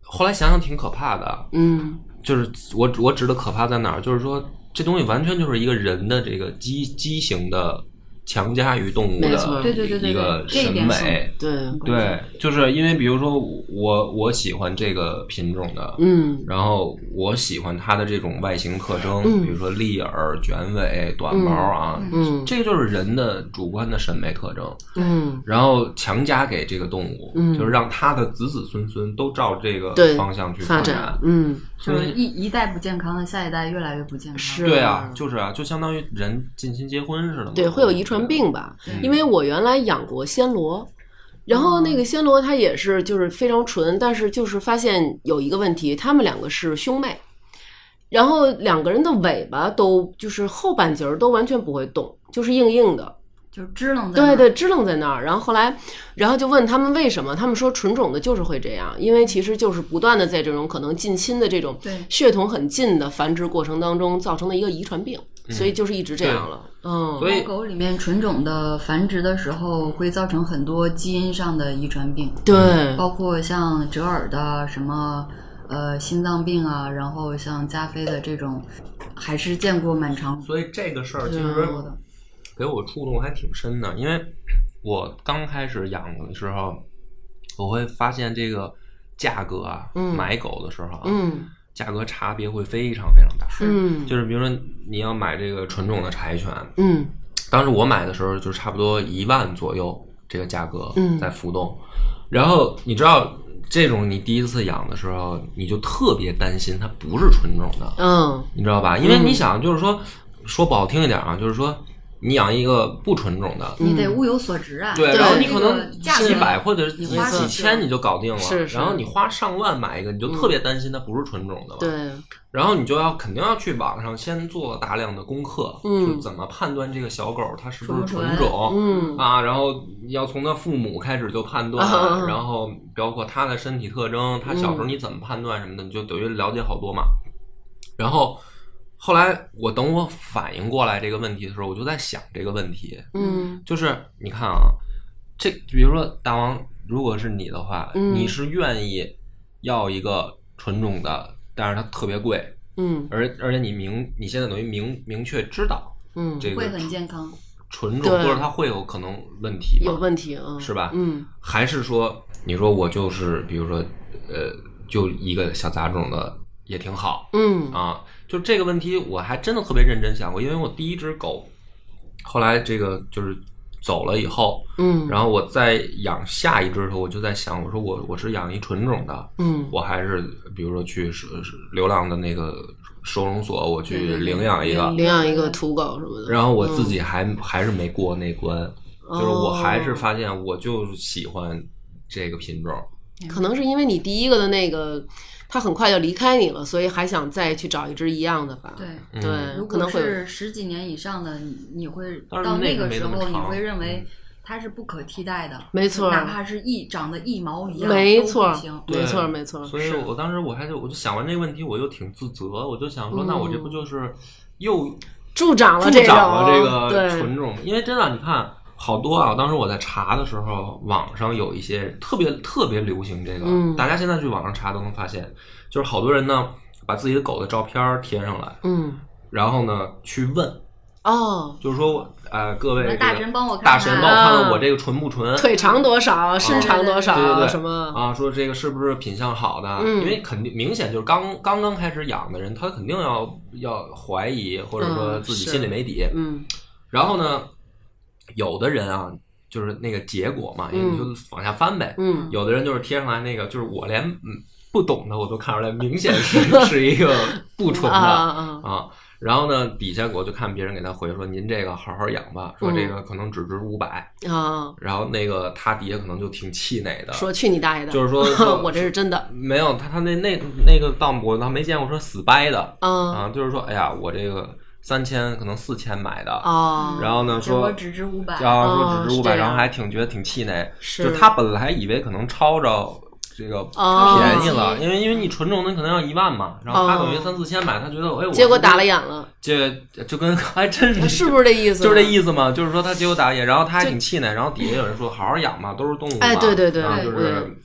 Speaker 1: 后来想想挺可怕的，
Speaker 3: 嗯
Speaker 1: 就是我我指的可怕在哪儿？就是说这东西完全就是一个人的这个畸畸形的强加于动物的
Speaker 2: 对对对对
Speaker 1: 一个审
Speaker 2: 对这一点
Speaker 1: 美。
Speaker 3: 对，
Speaker 1: 对，就是因为比如说我我喜欢这个品种的，
Speaker 3: 嗯
Speaker 1: 然后我喜欢它的这种外形特征，
Speaker 3: 嗯
Speaker 1: 比如说立耳、卷尾、短毛啊，
Speaker 3: 嗯
Speaker 1: 这个就是人的主观的审美特征。
Speaker 3: 嗯，
Speaker 1: 然后强加给这个动物，
Speaker 3: 嗯
Speaker 1: 就是让它的子子孙孙都照这个方向去
Speaker 3: 发
Speaker 1: 展。
Speaker 3: 嗯
Speaker 2: 就是一一代不健康的，下一代越来越不健康。
Speaker 3: 是
Speaker 1: 对啊，就是啊，就相当于人近亲结婚似的嘛。
Speaker 3: 对，会有遗传病吧？因为我原来养过暹罗，然后那个暹罗它也是就是非常纯，但是就是发现有一个问题，它们两个是兄妹，然后两个人的尾巴都就是后半截儿都完全不会动，就是硬硬的。
Speaker 2: 就是支棱在那儿
Speaker 3: 对对，支棱在那儿。然后后来，然后就问他们为什么，他们说纯种的就是会这样，因为其实就是不断的在这种可能近亲的这种血统很近的繁殖过程当中造成的一个遗传病，所以就是一直这样了。嗯，
Speaker 1: 所以
Speaker 2: 猫狗里面纯种的繁殖的时候，会造成很多基因上的遗传病，
Speaker 3: 对，
Speaker 2: 包括像折耳的什么呃心脏病啊，然后像加菲的这种，还是见过蛮长
Speaker 1: 所以这个事儿其
Speaker 3: 嗯
Speaker 1: 实。给我触动还挺深的，因为我刚开始养的时候，我会发现这个价格啊，
Speaker 3: 嗯
Speaker 1: 买狗的时候啊，
Speaker 3: 嗯
Speaker 1: 价格差别会非常非常大。
Speaker 3: 嗯。
Speaker 1: 就是比如说你要买这个纯种的柴犬，
Speaker 3: 嗯。
Speaker 1: 当时我买的时候就差不多一万左右这个价格
Speaker 3: 嗯。
Speaker 1: 在浮动，然后你知道这种你第一次养的时候，你就特别担心它不是纯种的，
Speaker 3: 嗯。
Speaker 1: 你知道吧？因为
Speaker 3: 嗯
Speaker 1: 你想，就是说说不好听一点啊，就是说你养一个不纯种的，
Speaker 2: 你得物有所值啊。
Speaker 1: 对，然后你可能几百或者几几千你就搞定了，
Speaker 3: 是是。
Speaker 1: 然后你花上万买一个，你就特别担心它不是纯种的了。
Speaker 3: 对，
Speaker 1: 然后你就要肯定要去网上先做大量的功课，
Speaker 3: 嗯。
Speaker 1: 就怎么判断这个小狗它是不是
Speaker 2: 纯
Speaker 1: 种，
Speaker 3: 嗯。
Speaker 1: 啊，然后要从它父母开始就判断，
Speaker 3: 啊。
Speaker 1: 然后包括它的身体特征，它小时候
Speaker 3: 嗯。
Speaker 1: 你怎么判断什么的，你就等于了解好多嘛。然后后来我等我反应过来这个问题的时候，我就在想这个问题，
Speaker 3: 嗯。
Speaker 1: 就是你看啊，这比如说大王，如果是你的话，
Speaker 3: 嗯。
Speaker 1: 你是愿意要一个纯种的，但是它特别贵，
Speaker 3: 嗯。
Speaker 1: 而而且你明你现在等于明明确知道
Speaker 3: 嗯，
Speaker 1: 这个
Speaker 2: 会很健康。
Speaker 1: 纯种或者它会有可能问题吗？
Speaker 3: 有问题啊，
Speaker 1: 是吧？
Speaker 3: 嗯。
Speaker 1: 还是说你说我就是比如说呃，就一个小杂种的也挺好。
Speaker 3: 嗯。
Speaker 1: 啊？就这个问题，我还真的特别认真想过，因为我第一只狗后来这个就是走了以后，
Speaker 3: 嗯，
Speaker 1: 然后我再养下一只的时候，我就在想，我说我我是养一纯种的，
Speaker 3: 嗯。
Speaker 1: 我还是比如说去是是流浪的那个收容所，我去领养一个，
Speaker 3: 领养一个土狗什么的，
Speaker 1: 然后我自己还、还是没过那关，
Speaker 3: 哦
Speaker 1: 就是我还是发现我就喜欢这个品种，
Speaker 3: 可能是因为你第一个的那个，它很快就离开你了，所以还想再去找一只一样的吧。
Speaker 2: 对，
Speaker 1: 嗯
Speaker 3: 对，
Speaker 2: 如果
Speaker 3: 可能会
Speaker 2: 是十几年以上的，你你会到
Speaker 1: 那个
Speaker 2: 时候，你会认为
Speaker 1: 嗯
Speaker 2: 它是不可替代的，
Speaker 3: 没错
Speaker 2: 哪怕是一长得一毛一样，都不
Speaker 3: 没错
Speaker 2: 行，
Speaker 3: 没错没错，
Speaker 1: 所以我当时我还就我就想完这个问题，我又挺自责，我就想说，
Speaker 3: 嗯
Speaker 1: 那我这不就是又
Speaker 3: 助长了
Speaker 1: 助长了这个
Speaker 3: 对，
Speaker 1: 纯种？因为真的，你看好多啊，当时我在查的时候，网上有一些特别特别流行这个，
Speaker 3: 嗯。
Speaker 1: 大家现在去网上查都能发现，就是好多人呢把自己的狗的照片贴上来，
Speaker 3: 嗯。
Speaker 1: 然后呢去问，
Speaker 3: 哦，
Speaker 1: 就是说，呃，各位这个
Speaker 2: 大神帮我看
Speaker 1: 大神
Speaker 2: 看
Speaker 1: 帮我看看
Speaker 3: 啊
Speaker 1: 我这个纯不纯？
Speaker 3: 腿长多少，身长多少，
Speaker 1: 对对对。
Speaker 3: 什么？
Speaker 1: 啊，说这个是不是品相好的？
Speaker 3: 嗯。
Speaker 1: 因为肯定明显就是刚刚刚开始养的人，他肯定要要怀疑，或者说
Speaker 3: 嗯
Speaker 1: 自己心里没底。
Speaker 3: 嗯。
Speaker 1: 然后呢，有的人啊，就是那个结果嘛，你就往下翻呗。
Speaker 3: 嗯
Speaker 1: 有的人就是贴上来那个，就是我连嗯不懂的我都看出来，明显是是一个不 纯的
Speaker 3: 啊。
Speaker 1: 然后呢，底下我就看别人给他回说：“您这个好好养吧，说这个可能只值五百、
Speaker 3: 啊！
Speaker 1: 然后那个他底下可能就挺气馁的，
Speaker 3: 说去你大爷的！
Speaker 1: 就是说 说
Speaker 3: 我这是真的，
Speaker 1: 没有他他那那那个倒我倒没见过说死掰的
Speaker 3: 嗯
Speaker 1: 啊，就是说哎呀，我这个三千可能四千买的，
Speaker 3: 哦，
Speaker 1: 然后呢说
Speaker 2: 只值五百，
Speaker 1: 然后说只值五百，然后还挺觉得挺气馁，
Speaker 3: 是。
Speaker 1: 就他本来以为可能超着这个
Speaker 3: 哦。
Speaker 1: 便宜了，因为因为你纯种的可能要一万嘛，然后他等于
Speaker 3: 哦。
Speaker 1: 三四千买，他觉得哎，我
Speaker 3: 结果打了
Speaker 1: 眼，
Speaker 3: 了，
Speaker 1: 这就跟还真是
Speaker 3: 是不是这意思？
Speaker 1: 就是这意思嘛，就是说他结果打眼，然后他还挺气馁，然后底下有人说好好养嘛，都是动物嘛，
Speaker 3: 哎对对对
Speaker 1: 啊就是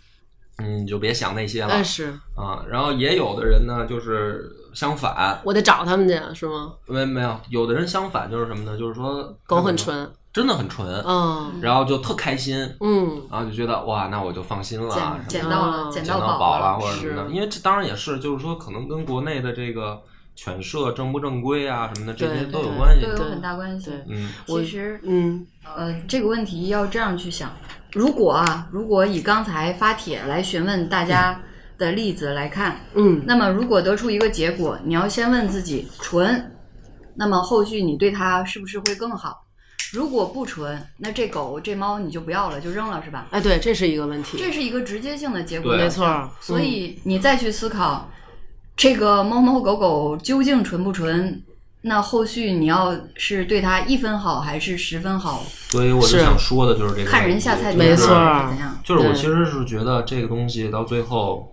Speaker 1: 嗯，你就别想那些了。
Speaker 3: 哎是，
Speaker 1: 啊。然后也有的人呢，就是相反，
Speaker 3: 我得找他们去，是吗？
Speaker 1: 没没有，有的人相反就是什么呢？就是说
Speaker 3: 狗很，纯，
Speaker 1: 真的很纯，
Speaker 3: 嗯。
Speaker 1: 然后就特开心，
Speaker 3: 嗯，
Speaker 1: 然后就觉得哇，那我就放心了，
Speaker 2: 捡到了，
Speaker 3: 嗯。
Speaker 2: 捡
Speaker 1: 捡到
Speaker 2: 宝
Speaker 1: 宝了
Speaker 2: 了，
Speaker 1: 或者什么的。
Speaker 3: 是
Speaker 1: 因为这当然也是，就是说可能跟国内的这个犬舍正不正规啊什么的这些都有关系。
Speaker 2: 都。有很大关系。
Speaker 3: 对。
Speaker 1: 嗯，
Speaker 2: 其实，
Speaker 3: 嗯。
Speaker 2: 呃，这个问题要这样去想：如果啊，如果以刚才发帖来询问大家的例子来看，
Speaker 3: 嗯
Speaker 2: 那么如果得出一个结果，你要先问自己纯，那么后续你对它是不是会更好？如果不纯，那这狗这猫你就不要了，就扔了，是吧？
Speaker 3: 哎，对，这是一个问题，
Speaker 2: 这是一个直接性的结果，
Speaker 3: 没错，
Speaker 2: 所以你再去思考，这个猫猫狗狗究竟纯不纯？那后续你要是对它一分好还是十分好，
Speaker 1: 所以我就是想说的就是这个，
Speaker 2: 看人下菜碟
Speaker 3: 没错
Speaker 2: 怎样？
Speaker 1: 就是我其实是觉得这个东西到最后，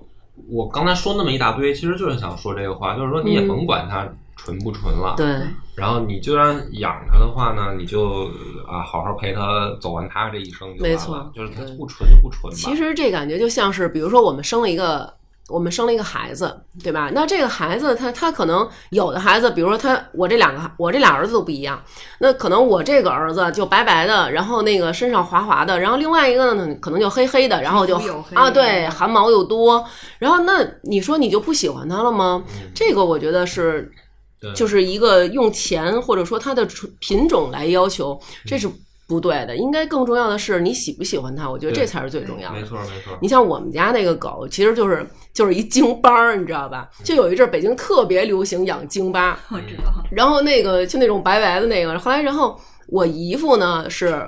Speaker 1: 我刚才说那么一大堆，其实就是想说这个话，就是说你也
Speaker 3: 嗯
Speaker 1: 甭管它纯不纯了，
Speaker 3: 对，
Speaker 1: 然后你就算养它的话呢，你就啊好好陪它走完它这一生就完了，
Speaker 3: 没错
Speaker 1: 就是它不纯就不纯吧。
Speaker 3: 其实这感觉就像是，比如说我们生了一个，我们生了一个孩子，对吧？那这个孩子他他可能有的孩子，比如说他我这两个我这俩儿子都不一样，那可能我这个儿子就白白的，然后那个身上滑滑的，然后另外一个呢可能就黑黑的，然后就 啊对，汗毛又多，然后那你说你就不喜欢他了吗？这个我觉得是就是一个用钱或者说它的品种来要求，这是不对的。应该更重要的是你喜不喜欢它，我觉得这才是最重要的
Speaker 1: 没。错没错，
Speaker 3: 你像我们家那个狗，其实就是就是一京巴儿，你知道吧？就有一阵儿北京特别流行养京巴，
Speaker 2: 我知道，
Speaker 3: 然后那个就那种白白的那个，后来然后我姨夫呢是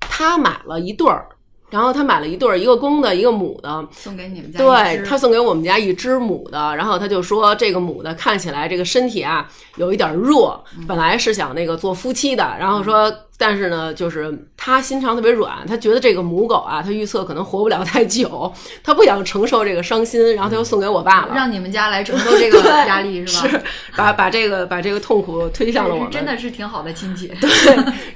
Speaker 3: 他买了一对儿，然后他买了一对儿，一个公的，一个母的，
Speaker 2: 送给你们家
Speaker 3: 对他送给我们家一只母的，然后他就说这个母的看起来这个身体啊有一点弱，本来是想那个做夫妻的，然后说但是呢，就是他心肠特别软，他觉得这个母狗啊，他预测可能活不了太久，他不想承受这个伤心，然后他又送给我爸了。
Speaker 2: 让你们家来承受这个 压力是吧？
Speaker 3: 是把把这个把这个痛苦推向了我们，
Speaker 2: 真的是挺好的亲戚。
Speaker 3: 对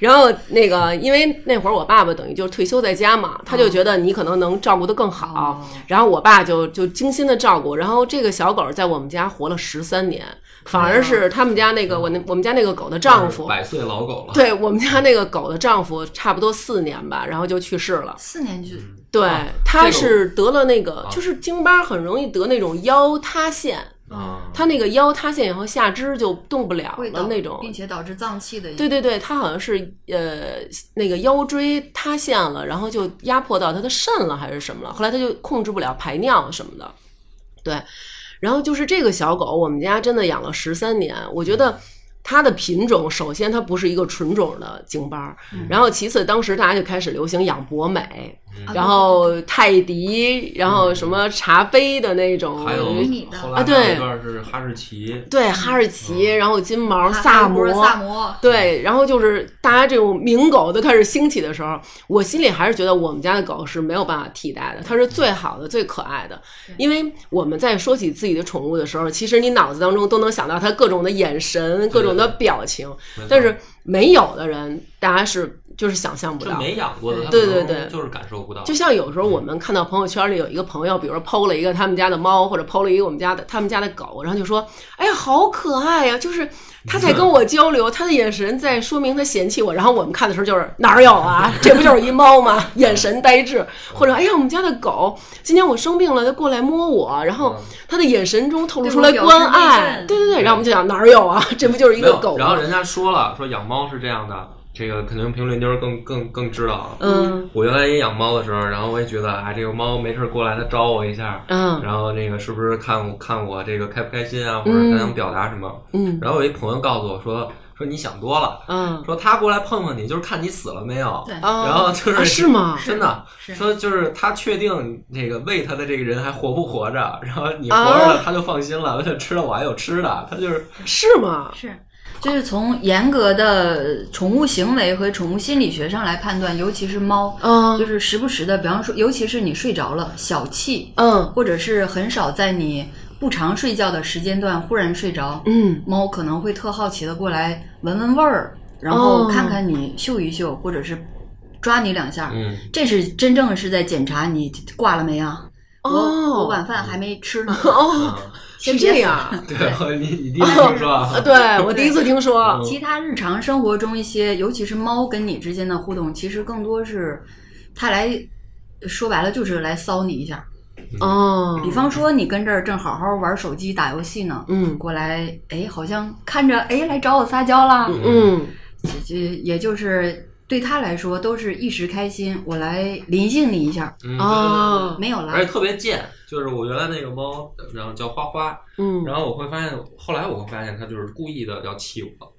Speaker 3: 然后那个，因为那会儿我爸爸等于就是退休在家嘛，他就觉得你可能能照顾得更好，
Speaker 2: 哦
Speaker 3: 然后我爸就就精心的照顾，然后这个小狗在我们家活了十三年，反而是他们家那个我那我们家那个狗的丈夫，
Speaker 1: 百岁老狗了，
Speaker 3: 对我们家那个狗的丈夫差不多四年吧，然后就去世了。
Speaker 2: 四年就
Speaker 3: 对，
Speaker 1: 啊
Speaker 3: 他是得了那个，
Speaker 1: 啊。
Speaker 3: 就是京巴很容易得那种腰塌陷，
Speaker 1: 啊，
Speaker 3: 他那个腰塌陷以后下肢就动不了了那种，
Speaker 2: 并且导致脏器的
Speaker 3: 对对对，他好像是呃那个腰椎塌陷了，然后就压迫到他的肾了还是什么了，后来他就控制不了排尿什么的，对，然后就是这个小狗，我们家真的养了十三年，我觉得。它的品种，首先它不是一个纯种的京巴，然后其次当时大家就开始流行养博美，
Speaker 2: 啊
Speaker 3: 然后泰迪，然后什么茶杯的那种，
Speaker 1: 还有
Speaker 3: 啊对
Speaker 1: 一段是哈士奇，
Speaker 3: 对。哈士奇，然后金毛、萨摩、
Speaker 2: 萨摩，
Speaker 3: 对，然后就是大家这种名狗都开始兴起的时候，我心里还是觉得我们家的狗是没有办法替代的，它是最好的、最可爱的。因为我们在说起自己的宠物的时候，其实你脑子当中都能想到它各种的眼神、各种的表情，但是没有的人，大家是就是想象不到。
Speaker 1: 就没养过的，
Speaker 3: 对对对
Speaker 1: 就是感受不到，
Speaker 3: 就像有时候我们看到朋友圈里有一个朋友，比如说 PO 了一个他们家的猫，或者 PO 了一个我们家的他们家的狗，然后就说：“哎呀，好可爱呀、就是他在跟我交流，他的眼神在说明他嫌弃我。然后我们看的时候就是哪儿有啊？这不就是一猫吗？眼神呆滞，或者哎呀，我们家的狗今天我生病了，它过来摸我，然后他的眼神中透露出来关爱。对对对，然后我们就想哪儿有啊？这不就是一个狗吗？
Speaker 1: 然后人家说了，说养猫是这样的，这个肯定评论妞儿更更更知道啊。
Speaker 3: 嗯
Speaker 1: 我原来也养猫的时候，然后我也觉得啊，这个猫没事儿过来，它招我一下，
Speaker 3: 嗯
Speaker 1: 然后那个是不是看我看我这个开不开心啊，或者
Speaker 3: 嗯
Speaker 1: 它想表达什么？
Speaker 3: 嗯
Speaker 1: 然后我一朋友告诉我说，说你想多了，
Speaker 3: 嗯
Speaker 1: 说他过来碰碰你，就是看你死了没有。
Speaker 2: 对
Speaker 3: 啊，
Speaker 1: 然后就是、
Speaker 3: 啊是吗？
Speaker 1: 真的说就是他确定那个喂他的这个人还活不活着，然后你活着了，
Speaker 3: 啊
Speaker 1: 他就放心了，他就知道我还有吃的，他就是
Speaker 3: 是吗？
Speaker 2: 是，就是从严格的宠物行为和宠物心理学上来判断，尤其是猫，
Speaker 3: 嗯
Speaker 2: 就是时不时的，比方说，尤其是你睡着了，小气，
Speaker 3: 嗯
Speaker 2: 或者是很少在你不常睡觉的时间段忽然睡着，
Speaker 3: 嗯
Speaker 2: 猫可能会特好奇的过来闻闻味儿，然后
Speaker 3: 哦
Speaker 2: 看看你，嗅一嗅，或者是抓你两下。
Speaker 1: 嗯，
Speaker 2: 这是真正是在检查你挂了没啊？我
Speaker 3: 哦
Speaker 2: 我晚饭还没吃呢。
Speaker 3: 哦，是这样。
Speaker 1: 对，你 你第一次听说啊？
Speaker 3: 啊，对我第一次听说。
Speaker 2: 其他日常生活中一些，尤其是猫跟你之间的互动，其实更多是它来说白了就是来骚你一下。
Speaker 3: 哦，
Speaker 2: 比方说你跟这儿正好好玩手机打游戏呢，
Speaker 3: 嗯
Speaker 2: 过来，哎，好像看着哎来找我撒娇啦，
Speaker 3: 嗯
Speaker 2: 这也就是对他来说都是一时开心，我来临幸你一下，
Speaker 1: 嗯
Speaker 3: 哦。
Speaker 2: 没有了
Speaker 1: 而且特别贱，就是我原来那个猫，然后叫花花，
Speaker 3: 嗯。
Speaker 1: 然后我会发现，后来我会发现它就是故意的要气我，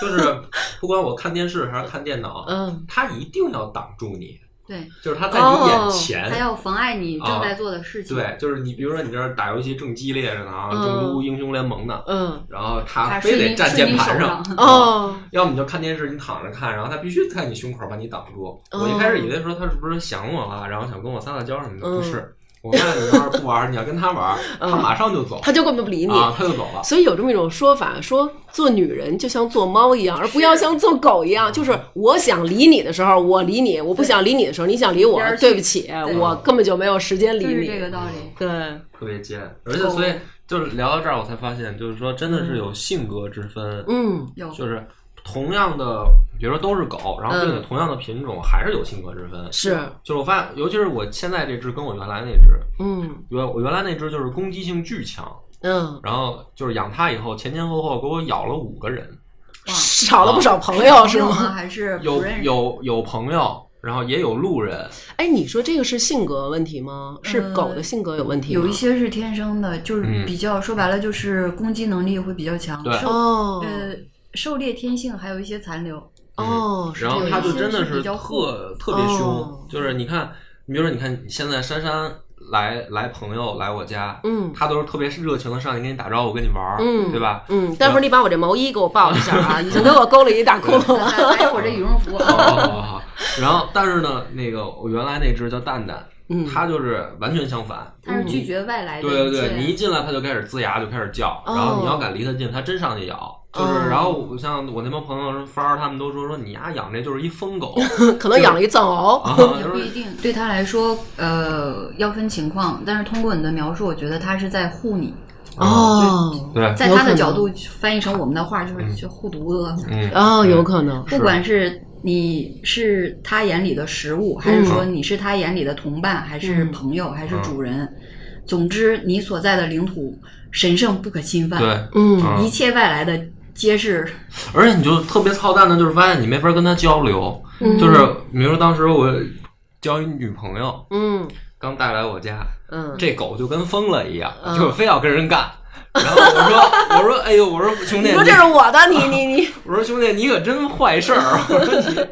Speaker 1: 就是不管我看电视还是看电脑，
Speaker 3: 嗯。
Speaker 1: 它一定要挡住你，
Speaker 2: 对，
Speaker 1: 就是他在你眼前，
Speaker 2: 他要妨碍你正在做的事情，
Speaker 1: 对，就是你比如说你这儿打游戏正激烈着呢啊，
Speaker 3: 嗯。
Speaker 1: 正撸英雄联盟呢，
Speaker 3: 嗯。
Speaker 1: 然后
Speaker 2: 他
Speaker 1: 非得站键盘
Speaker 2: 上，
Speaker 3: 哦。
Speaker 1: 要么你就看电视，你躺着看，然后他必须在你胸口把你挡住。我一开始以为说他是不是想我了，然后想跟我撒撒娇什么的，
Speaker 3: 嗯
Speaker 1: 不是。我看你要是不玩，你要跟他玩，
Speaker 3: 嗯
Speaker 1: 他马上就走
Speaker 3: 他就根本不理你。
Speaker 1: 啊，他就走了。
Speaker 3: 所以有这么一种说法，说做女人就像做猫一样，而不要像做狗一样。就是我想理你的时候，我理你；我不想理你的时候，你想理我对不起，我根本就没有时间理
Speaker 2: 就是
Speaker 3: 你。
Speaker 2: 这个道理。
Speaker 3: 对，
Speaker 1: 特别贱，而且所以就是聊到这儿，我才发现，就是说真的是有性格之分，
Speaker 3: 嗯
Speaker 2: 有
Speaker 1: 就是同样的，比如说都是狗，然后并且
Speaker 3: 嗯
Speaker 1: 同样的品种，还是有性格之分。
Speaker 3: 是，
Speaker 1: 就是我发现，尤其是我现在这只跟我原来那只，
Speaker 3: 嗯
Speaker 1: 原我原来那只就是攻击性巨强，
Speaker 3: 嗯，
Speaker 1: 然后就是养它以后，前前后后给我咬了五个人，
Speaker 3: 少了不少朋友是吗？
Speaker 2: 还是
Speaker 1: 有？有有朋友，然后也有路人，
Speaker 3: 哎，你说这个是性格问题吗？是
Speaker 2: 呃
Speaker 3: 狗的性格有问题吗？
Speaker 2: 有一些是天生的，就是
Speaker 1: 嗯
Speaker 2: 比较、说白了就是攻击能力会比较强，
Speaker 1: 对
Speaker 3: 哦
Speaker 2: 呃狩猎天性还有一些残留。
Speaker 3: 哦，是
Speaker 1: 然后它就真的
Speaker 2: 是比较
Speaker 1: 特特别凶，
Speaker 3: 哦
Speaker 1: 就是你看，你比如说，你看现在珊珊来来朋友来我家，
Speaker 3: 嗯
Speaker 1: 他都是特别热情的上去跟你打招呼，跟你玩儿，
Speaker 3: 嗯，
Speaker 1: 对吧？
Speaker 3: 嗯，待会儿你把我这毛衣给我抱一下啊，已经给我勾了一大窟窿了。
Speaker 2: 还有我这羽绒服，
Speaker 1: 好好好好。然后，但是呢，那个我原来那只叫蛋蛋，
Speaker 3: 嗯
Speaker 1: 它就是完全相反。
Speaker 2: 他是拒绝外来的。
Speaker 1: 对对对，你一进来他就开始呲牙，就开始叫，
Speaker 3: 哦
Speaker 1: 然后你要敢离他近，他真上去咬。就是，
Speaker 3: 哦
Speaker 1: 然后我像我那帮朋友芳儿他们都说说你丫养这就是一疯狗
Speaker 3: 可能养了一藏獒。
Speaker 2: 也不一定，对他来说，呃，要分情况。但是通过你的描述，我觉得他是在护你，
Speaker 3: 哦
Speaker 1: 对，
Speaker 2: 在他的角度翻译成我们的话，就是就护犊子。
Speaker 1: 嗯
Speaker 3: 哦，有可能。
Speaker 2: 不管是你是他眼里的食物，还是说你是他眼里的同伴，还是朋友，还是主人，总之你所在的领土神圣不可侵犯，
Speaker 1: 对，
Speaker 3: 嗯。
Speaker 1: 嗯。
Speaker 2: 一切外来的皆是
Speaker 1: 而且你就特别操蛋的，就是发现你没法跟他交流，
Speaker 3: 嗯。
Speaker 1: 就是比如说当时我交一女朋友，
Speaker 3: 嗯。
Speaker 1: 刚带来我家，
Speaker 3: 嗯，
Speaker 1: 这狗就跟疯了一样，
Speaker 3: 嗯。
Speaker 1: 就是非要跟人干。然后我说我说哎呦我说兄弟，
Speaker 3: 你说这是我的，你你你，
Speaker 1: 我说兄弟你可真坏事儿，我说你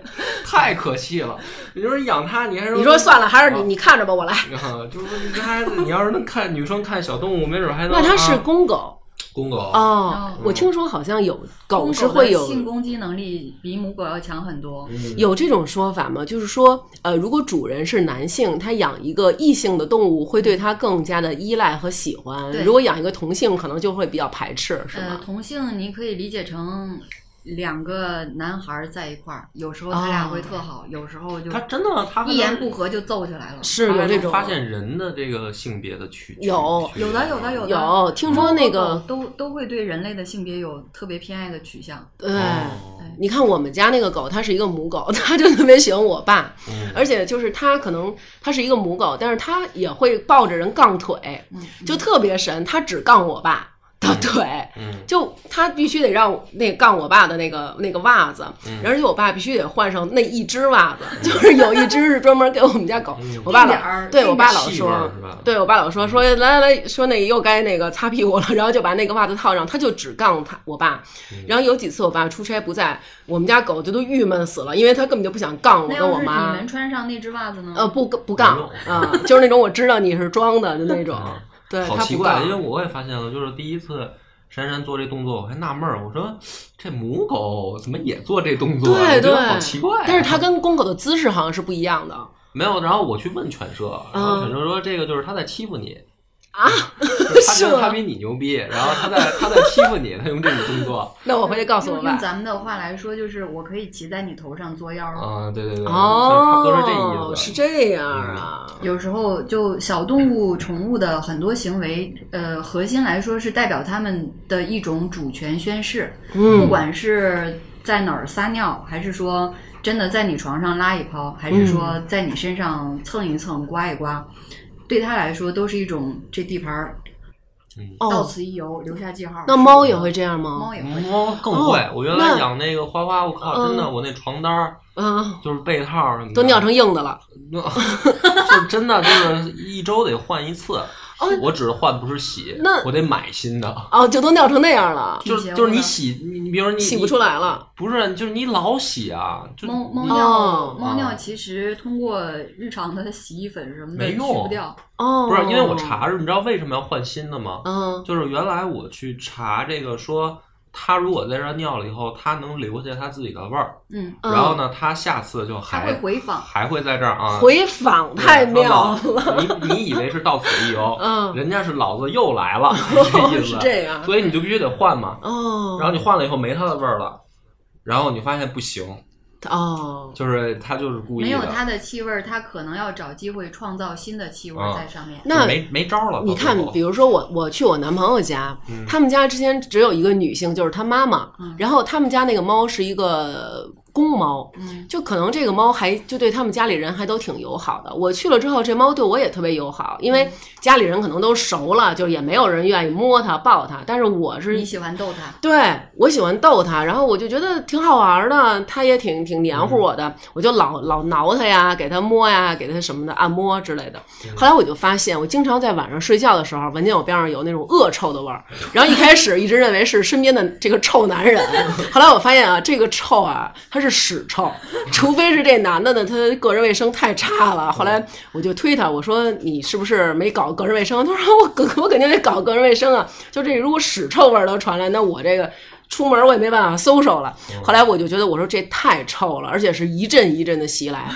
Speaker 1: 太可气了。你说养它你还说
Speaker 3: 你说算了，还是你
Speaker 1: 啊
Speaker 3: 你看着吧，我来。
Speaker 1: 啊，就是说你这孩子，你要是能看女生看小动物，没准还能
Speaker 3: 那它是
Speaker 1: 啊
Speaker 3: 公狗
Speaker 1: 公狗
Speaker 3: 哦，我听说好像有狗是会有
Speaker 2: 性攻击能力比母狗要强很多。
Speaker 1: 嗯
Speaker 3: 有这种说法吗？就是说，呃，如果主人是男性，他养一个异性的动物会对它更加的依赖和喜欢；如果养一个同性，可能就会比较排斥，是
Speaker 2: 呃，
Speaker 3: 吗？
Speaker 2: 同性你可以理解成两个男孩儿在一块儿，有时候他俩
Speaker 3: 哦
Speaker 2: 会特好，有时候就
Speaker 1: 他真的他
Speaker 2: 一言不合就揍起来了。
Speaker 3: 是有这种
Speaker 1: 发现人的这个性别的区
Speaker 3: 有
Speaker 2: 有的，有的，有的。
Speaker 3: 有听说那个
Speaker 2: 都都会对人类的性别有特别偏爱的取向。
Speaker 3: 对。
Speaker 1: 哦
Speaker 3: 你看我们家那个狗，它是一个母狗，它就特别喜欢我爸，
Speaker 1: 嗯
Speaker 3: 而且就是它可能它是一个母狗，但是它也会抱着人杠腿，
Speaker 2: 嗯，
Speaker 3: 就特别神，它只杠我爸的腿。
Speaker 1: 嗯
Speaker 3: 就他必须得让那杠我爸的那个那个袜子，
Speaker 1: 嗯
Speaker 3: 而且我爸必须得换上那一只袜子，就是有一只是专门给我们家狗。
Speaker 1: 嗯
Speaker 3: 我爸老对我爸老说，对我爸老说说来来来说那又该那个擦屁股了，然后就把那个袜子套上，他就只杠他我爸。
Speaker 1: 嗯
Speaker 3: 然后有几次我爸出差不在，我们家狗就都郁闷死了，因为他根本就不想杠我跟我妈你
Speaker 2: 们。穿上那只袜子呢？
Speaker 3: 呃，不不杠
Speaker 1: 没
Speaker 3: 啊，就是那种我知道你是装的的那种
Speaker 1: 啊，
Speaker 3: 对
Speaker 1: 好奇怪，因为。我也发现了，就是第一次珊珊做这动作，我还纳闷儿，我说这母狗怎么也做这动作啊？
Speaker 3: 对对
Speaker 1: 我觉得好奇怪啊。
Speaker 3: 但是它跟公狗的姿势好像是不一样的。
Speaker 1: 没有，然后我去问犬舍，然
Speaker 3: 嗯
Speaker 1: 后犬舍说这个就是它在欺负你，
Speaker 3: 啊，
Speaker 1: 是他觉得他比你牛逼，然后他在他在欺负你，他用这种动作。
Speaker 3: 那我回去告诉我爸。
Speaker 2: 咱们的话来说，就是我可以骑在你头上作妖。
Speaker 1: 啊，对对对，
Speaker 3: 哦，
Speaker 1: 是这意思。
Speaker 3: 是这样啊。
Speaker 2: 有时候就小动物、宠物的很多行为，呃，核心来说是代表他们的一种主权宣誓。嗯不
Speaker 3: 嗯，
Speaker 2: 管是在哪儿撒尿，还是说真的在你床上拉一泡，还是说在你身上蹭一蹭、刮一刮，对他来说都是一种这地盘儿到
Speaker 3: 哦，
Speaker 2: 此一游，留下记号。
Speaker 3: 那猫也会这样吗
Speaker 2: 猫？也会。
Speaker 1: 猫更会
Speaker 3: 哦，
Speaker 1: 我原来养那个花花，我靠，真的，
Speaker 3: 嗯
Speaker 1: 我那床单儿
Speaker 3: 嗯，
Speaker 1: 就是被套什么的
Speaker 3: 都尿成硬的了。
Speaker 1: 就是真的就是一周得换一次。
Speaker 3: 哦
Speaker 1: 我只是换不是洗，
Speaker 3: 那
Speaker 1: 我得买新的。
Speaker 3: 哦，就都尿成那样了，
Speaker 1: 就
Speaker 2: 挺邪乎的
Speaker 1: 就是你洗，你你比如说你
Speaker 3: 洗不出来了。
Speaker 1: 不是，就是你老洗啊，就
Speaker 2: 猫猫尿，
Speaker 3: 哦
Speaker 2: 猫尿其实通过日常的洗衣粉什么的去
Speaker 1: 没用
Speaker 2: 不掉。
Speaker 3: 哦，
Speaker 1: 不是因为我查着，你知道为什么要换新的吗？
Speaker 3: 嗯，
Speaker 1: 就是原来我去查这个说，他如果在这儿尿了以后，他能留下他自己的味儿，
Speaker 2: 嗯，
Speaker 3: 嗯
Speaker 1: 然后呢，他下次就
Speaker 2: 它
Speaker 1: 还
Speaker 2: 会回访。
Speaker 1: 还会在这儿啊。
Speaker 3: 回访太妙了。
Speaker 1: 你你以为是到此一游，
Speaker 3: 嗯
Speaker 1: 人家是老子又来了，这意思
Speaker 3: 是这样
Speaker 1: 所以你就必须得换嘛。
Speaker 3: 哦，
Speaker 1: 然后你换了以后没它的味儿了，然后你发现不行，
Speaker 3: 哦，
Speaker 1: 就是他就是故意，
Speaker 2: 没有它的气味儿，它可能要找机会创造新的气味在上面。
Speaker 3: 那
Speaker 1: 没没招了。
Speaker 3: 你看比如说我我去我男朋友家，
Speaker 1: 嗯。
Speaker 3: 他们家之前只有一个女性，就是他妈妈，
Speaker 2: 嗯。
Speaker 3: 然后他们家那个猫是一个公猫，
Speaker 2: 嗯，
Speaker 3: 就可能这个猫还就对他们家里人还都挺友好的。我去了之后，这猫对我也特别友好，因
Speaker 2: 嗯。
Speaker 3: 为家里人可能都熟了，就也没有人愿意摸它抱它，但是我是
Speaker 2: 你喜欢逗它，
Speaker 3: 对我喜欢逗它，然后我就觉得挺好玩的，它也挺挺黏糊我的，我就老老挠它呀，给它摸呀，给它什么的按摩之类的。后来我就发现，我经常在晚上睡觉的时候，闻见我边上有那种恶臭的味儿，然后一开始一直认为是身边的这个臭男人，后来我发现啊，这个臭啊，它是屎臭，除非是这男的呢，他个人卫生太差了。后来我就推他，我说你是不是没搞个人卫生？他说我我我肯定得搞个人卫生啊，就这如果屎臭味都传来，那我这个。出门我也没办法搜搜了，后来我就觉得我说这太臭了，而且是一阵一阵的袭来。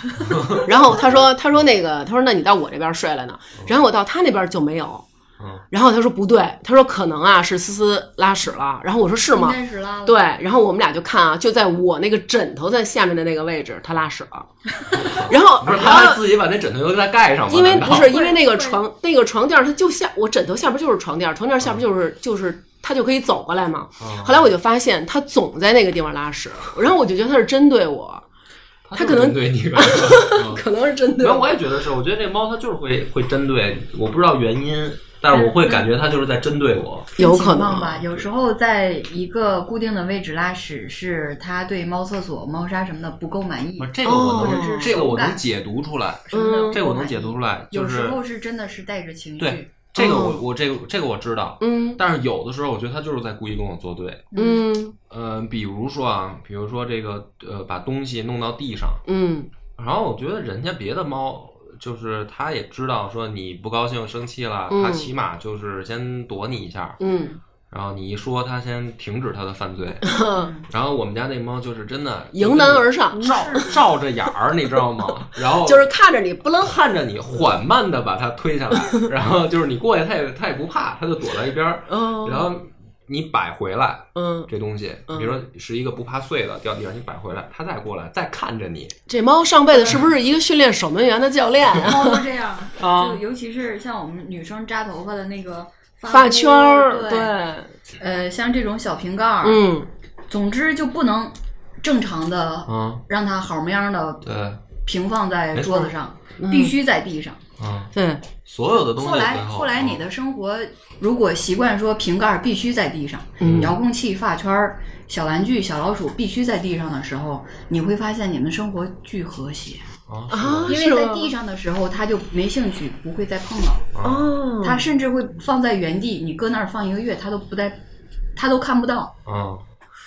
Speaker 3: 然后他说他说那个他说那你到我这边睡了呢，然后我到他那边就没有。
Speaker 1: 嗯
Speaker 3: 然后他说不对，他说可能啊是思思拉屎了。然后我说是吗？
Speaker 2: 是拉了。
Speaker 3: 对，然后我们俩就看啊，就在我那个枕头在下面的那个位置，他拉屎了。然后
Speaker 1: 不是
Speaker 3: 然后
Speaker 1: 他还自己把那枕头又给它盖上吗？
Speaker 3: 因为不是因为那个床那个床垫儿它就下我枕头下边就是床垫，床垫下边就是就是他就可以走过来嘛。
Speaker 1: 啊
Speaker 3: 后来我就发现他总在那个地方拉屎，然后我就觉得他是针对我，他可能
Speaker 1: 对你
Speaker 3: 可能是针对
Speaker 1: 没有，
Speaker 3: 我。
Speaker 1: 我也觉得是，我觉得这猫它就是会会针对，我不知道原因，但是我会感觉它就是在针对我。
Speaker 3: 有可能
Speaker 2: 吧，有时候在一个固定的位置拉屎，是它对猫厕所、猫砂什么的不够满意，
Speaker 1: 这个我
Speaker 3: 哦
Speaker 1: 能，这个我能解读出来，
Speaker 3: 嗯
Speaker 1: 这个我能解读出来，就是
Speaker 2: 有时候是真的是带着情绪
Speaker 1: 对。这个我
Speaker 3: 哦
Speaker 1: 我这个这个我知道，
Speaker 3: 嗯
Speaker 1: 但是有的时候我觉得它就是在故意跟我作对。
Speaker 3: 嗯
Speaker 1: 呃，比如说啊，比如说这个呃，把东西弄到地上，
Speaker 3: 嗯
Speaker 1: 然后我觉得人家别的猫，就是它也知道说你不高兴、生气了，
Speaker 3: 嗯
Speaker 1: 它起码就是先躲你一下，
Speaker 3: 嗯，
Speaker 1: 然后你一说，它先停止它的犯罪。然后我们家那猫就是真的
Speaker 3: 迎难而上，
Speaker 1: 照照着眼儿，你知道吗？然后
Speaker 3: 就是看着你不能
Speaker 1: 看着你缓慢的把它推下来，然后就是你过去，它也它也不怕，它就躲在一边儿，
Speaker 3: 嗯
Speaker 1: 然后你摆回来。
Speaker 3: 嗯，
Speaker 1: 这东西，
Speaker 3: 嗯
Speaker 1: 比如说是一个不怕碎的掉地上，你摆回来，它再过来，再看着你，
Speaker 3: 这猫上辈子是不是一个训练守门员的教练啊？
Speaker 2: 猫都这样，
Speaker 1: 啊
Speaker 2: 就尤其是像我们女生扎头发的那个
Speaker 3: 发圈儿，
Speaker 2: 对，呃，像这种小瓶盖儿，
Speaker 3: 嗯
Speaker 2: 总之就不能正常的
Speaker 1: 嗯，
Speaker 2: 让它好么样的
Speaker 1: 对，
Speaker 2: 平放在桌子上，
Speaker 3: 嗯
Speaker 2: 必须在地上。
Speaker 1: 嗯，
Speaker 3: 对，
Speaker 1: 所有的东西
Speaker 2: 后来
Speaker 1: 后
Speaker 2: 后来你的生活如果习惯说瓶盖必须在地上，
Speaker 3: 嗯。
Speaker 2: 遥控器、发圈、小玩具、小老鼠必须在地上的时候，你会发现你们生活巨和谐，
Speaker 1: 啊
Speaker 3: 啊
Speaker 2: 因为在地上的时候他就没兴趣，不会再碰了。
Speaker 3: 哦，
Speaker 2: 它甚至会放在原地，你搁那儿放一个月，他都不带，他都看不到。
Speaker 1: 嗯，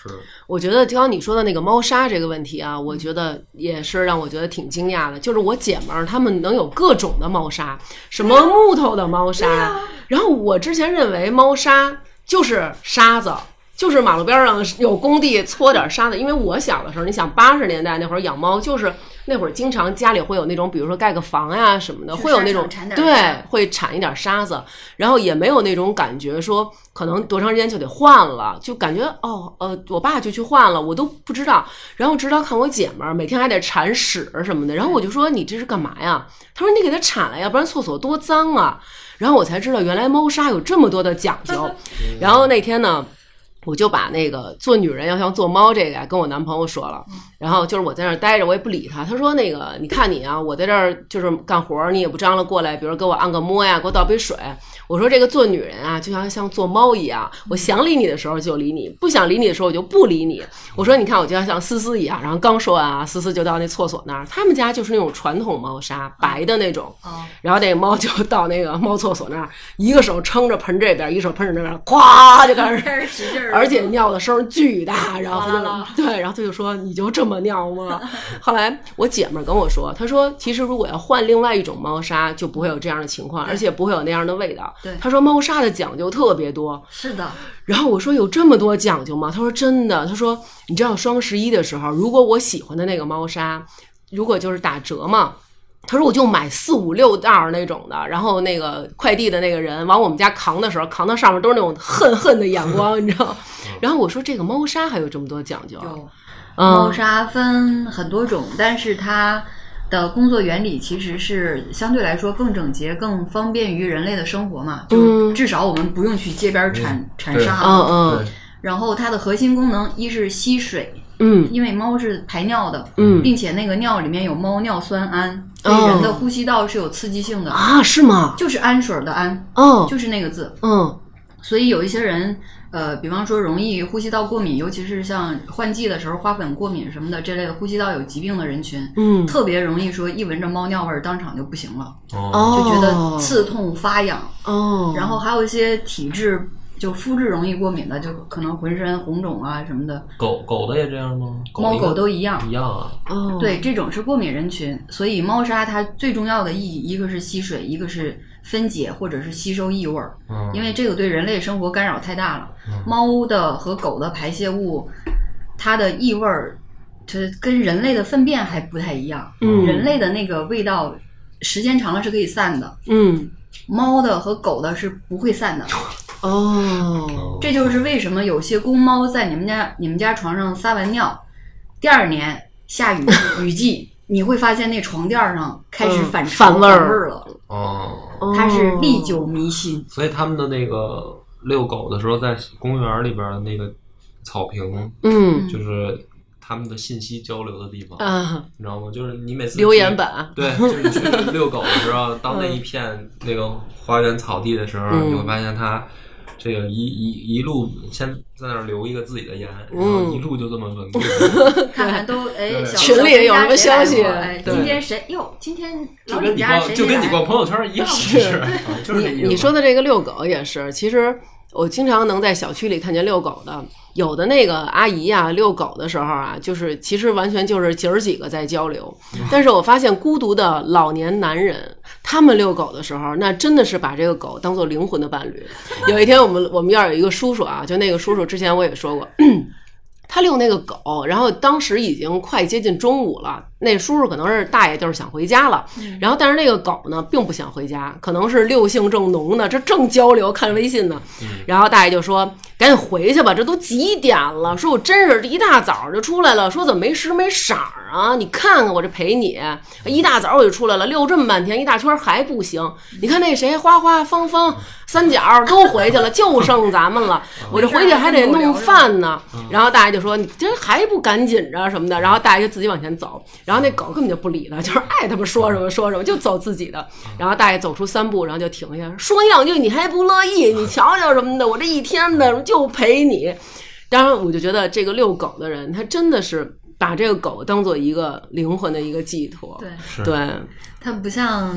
Speaker 1: 是，
Speaker 3: 我觉得刚刚你说的那个猫砂这个问题啊，我觉得也是让我觉得挺惊讶的。就是我姐们儿她们能有各种的猫砂，什么木头的猫砂，然后我之前认为猫砂就是沙子，就是马路边上有工地搓点沙子，因为我小的时候，你想八十年代那会儿养猫，就是那会儿经常家里会有那种，比如说盖个房呀什么的，会有那种对，会铲一点沙子，然后也没有那种感觉说可能多长时间就得换了，就感觉哦呃，我爸就去换了，我都不知道。然后直到看我姐们儿每天还得铲屎什么的，然后我就说你这是干嘛呀？她说你给它铲了，要不然厕所多脏啊。然后我才知道原来猫砂有这么多的讲究。然后那天呢。我就把那个做女人要像做猫这个呀，跟我男朋友说了，然后就是我在那儿待着，我也不理他。他说那个，你看你啊，我在这儿就是干活儿，你也不张罗过来，比如给我按个摩呀，给我倒杯水。我说这个做女人啊，就像像做猫一样，我想理你的时候就理你，不想理你的时候我就不理你。我说你看我就要像思思一样，然后刚说完啊，思思就到那厕所那儿，他们家就是那种传统猫砂，白的那种，
Speaker 2: 哦，
Speaker 3: 然后那个猫就到那个猫厕所那儿，一个手撑着盆这边，一手喷着那边，咵就开始
Speaker 2: 开始使劲儿，
Speaker 3: 而且尿的声儿巨大，然后 对，然后他就说你就这么尿吗？后来我姐们儿跟我说，她说其实如果要换另外一种猫砂，就不会有这样的情况，而且不会有那样的味道。
Speaker 2: 对
Speaker 3: 她说猫砂的讲究特别多。
Speaker 2: 是的，
Speaker 3: 然后我说有这么多讲究吗？她说真的。她说你知道双十一的时候，如果我喜欢的那个猫砂，如果就是打折嘛。他说：“我就买四五六袋儿那种的，然后那个快递的那个人往我们家扛的时候，扛到上面都是那种恨恨的眼光，你知道？然后我说这个猫砂还有这么多讲究，
Speaker 2: 有猫
Speaker 3: 嗯
Speaker 2: 砂分很多种，但是它的工作原理其实是相对来说更整洁、更方便于人类的生活嘛。就
Speaker 3: 嗯
Speaker 2: 至少我们不用去街边铲铲
Speaker 1: 对
Speaker 2: 沙。
Speaker 3: 嗯嗯
Speaker 2: 然后它的核心功能一是吸水，
Speaker 3: 嗯。
Speaker 2: 因为猫是排尿的，
Speaker 3: 嗯。
Speaker 2: 并且那个尿里面有猫尿酸氨，对
Speaker 3: 哦
Speaker 2: 人的呼吸道是有刺激性的，
Speaker 3: 啊，是吗？
Speaker 2: 就是氨水的氨，
Speaker 3: 哦，
Speaker 2: 就是那个字。
Speaker 3: 嗯。
Speaker 2: 所以有一些人，呃，比方说容易呼吸道过敏，尤其是像换季的时候花粉过敏什么的这类的呼吸道有疾病的人群，
Speaker 3: 嗯。
Speaker 2: 特别容易说一闻着猫尿味儿当场就不行了，
Speaker 1: 哦，
Speaker 3: 哦，
Speaker 2: 就觉得刺痛发痒。
Speaker 3: 哦，
Speaker 2: 然后还有一些体质就肤质容易过敏的，就可能浑身红肿啊什么的，
Speaker 1: 狗狗的也这样吗？
Speaker 2: 猫狗都一样。
Speaker 1: 一样啊。
Speaker 3: 哦
Speaker 2: 对，这种是过敏人群，所以猫砂它最重要的意义，一个是吸水，一个是分解或者是吸收异味儿。
Speaker 1: 嗯，
Speaker 2: 因为这个对人类生活干扰太大了。猫的和狗的排泄物，它的异味儿，它跟人类的粪便还不太一样。
Speaker 3: 嗯
Speaker 2: 人类的那个味道，时间长了是可以散的，
Speaker 3: 嗯
Speaker 2: 猫的和狗的是不会散的。
Speaker 3: 哦
Speaker 2: 这就是为什么有些公猫在你们家你们家床上撒完尿，第二年下雨 雨季，你会发现那床垫儿上开始
Speaker 3: 嗯
Speaker 2: 反
Speaker 3: 反味儿
Speaker 2: 了。
Speaker 1: 哦，
Speaker 2: 它是历久弥新。
Speaker 1: 所以他们的那个遛狗的时候，在公园里边的那个草坪，
Speaker 3: 嗯
Speaker 1: 就是他们的信息交流的地方，
Speaker 3: 啊，
Speaker 1: 你知道吗？就是你每次
Speaker 3: 留言
Speaker 1: 去
Speaker 3: 板，
Speaker 1: 对，就是去遛狗的时候，当那一片那个花园草地的时候，
Speaker 3: 嗯
Speaker 1: 你会发现它这个一一一路先在那儿留一个自己的言，然
Speaker 3: 嗯
Speaker 1: 后一路就这么稳固。
Speaker 2: 看看都 哎，
Speaker 3: 群里有什么消息
Speaker 2: 今天谁哟？今天
Speaker 1: 就跟你
Speaker 2: 老李家谁
Speaker 1: 逛就跟你逛朋友圈一样，其实啊就是。
Speaker 3: 你你说的这个遛狗也是，其实我经常能在小区里看见遛狗的，有的那个阿姨呀、遛狗的时候啊，就是其实完全就是姐儿几个在交流。但是我发现孤独的老年男人，他们遛狗的时候，那真的是把这个狗当做灵魂的伴侣。有一天，我们我们院有一个叔叔啊，就那个叔叔之前我也说过。他遛那个狗，然后当时已经快接近中午了。那叔叔可能是大爷，就是想回家了。然后，但是那个狗呢，并不想回家，可能是六性正浓呢，这正交流看微信呢。然后大爷就说：“赶紧回去吧，这都几点了？”说：“我真是一大早就出来了。”说：“怎么没时没色儿啊？你看看我这陪你，一大早我就出来了，遛这么半天，一大圈还不行。你看那谁，花花、芳芳、三角都回去了，就剩咱们了。我这回去还得弄饭呢。然后大爷就说：“你这还不赶紧着什么的？”然后大爷就自己往前走，然后那狗根本就不理他，就是爱他们说什么说什么，就走自己的。然后大爷走出三步，然后就停下，说你两句你还不乐意，你瞧瞧什么的，我这一天的就陪你。当然，我就觉得这个遛狗的人，他真的是把这个狗当做一个灵魂的一个寄托。
Speaker 2: 对，
Speaker 3: 对，
Speaker 2: 它不像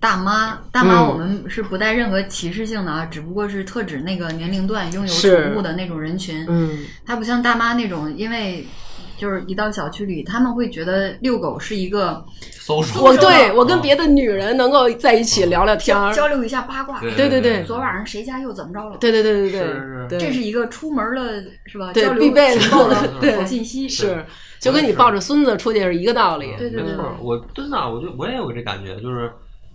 Speaker 2: 大妈，大妈
Speaker 3: 嗯
Speaker 2: 我们是不带任何歧视性的啊，只不过是特指那个年龄段拥有宠物的那种人群。
Speaker 3: 嗯
Speaker 2: 它不像大妈那种，因为就是一到小区里，他们会觉得遛狗是一个
Speaker 3: 我对我跟别的女人能够在一起聊聊天儿，
Speaker 2: 交流一下八卦。
Speaker 1: 对
Speaker 3: 对对对
Speaker 2: 昨晚上谁家又怎么着了？
Speaker 3: 对对对对对
Speaker 2: 这是一个出门的是吧？
Speaker 3: 对
Speaker 2: 交流
Speaker 3: 必备的
Speaker 2: 情报的
Speaker 3: 对
Speaker 2: 好信息。
Speaker 3: 是就跟你抱着孙子出去是一个道理。
Speaker 2: 对对对
Speaker 1: 没错，我真的我就我也有这感觉，就是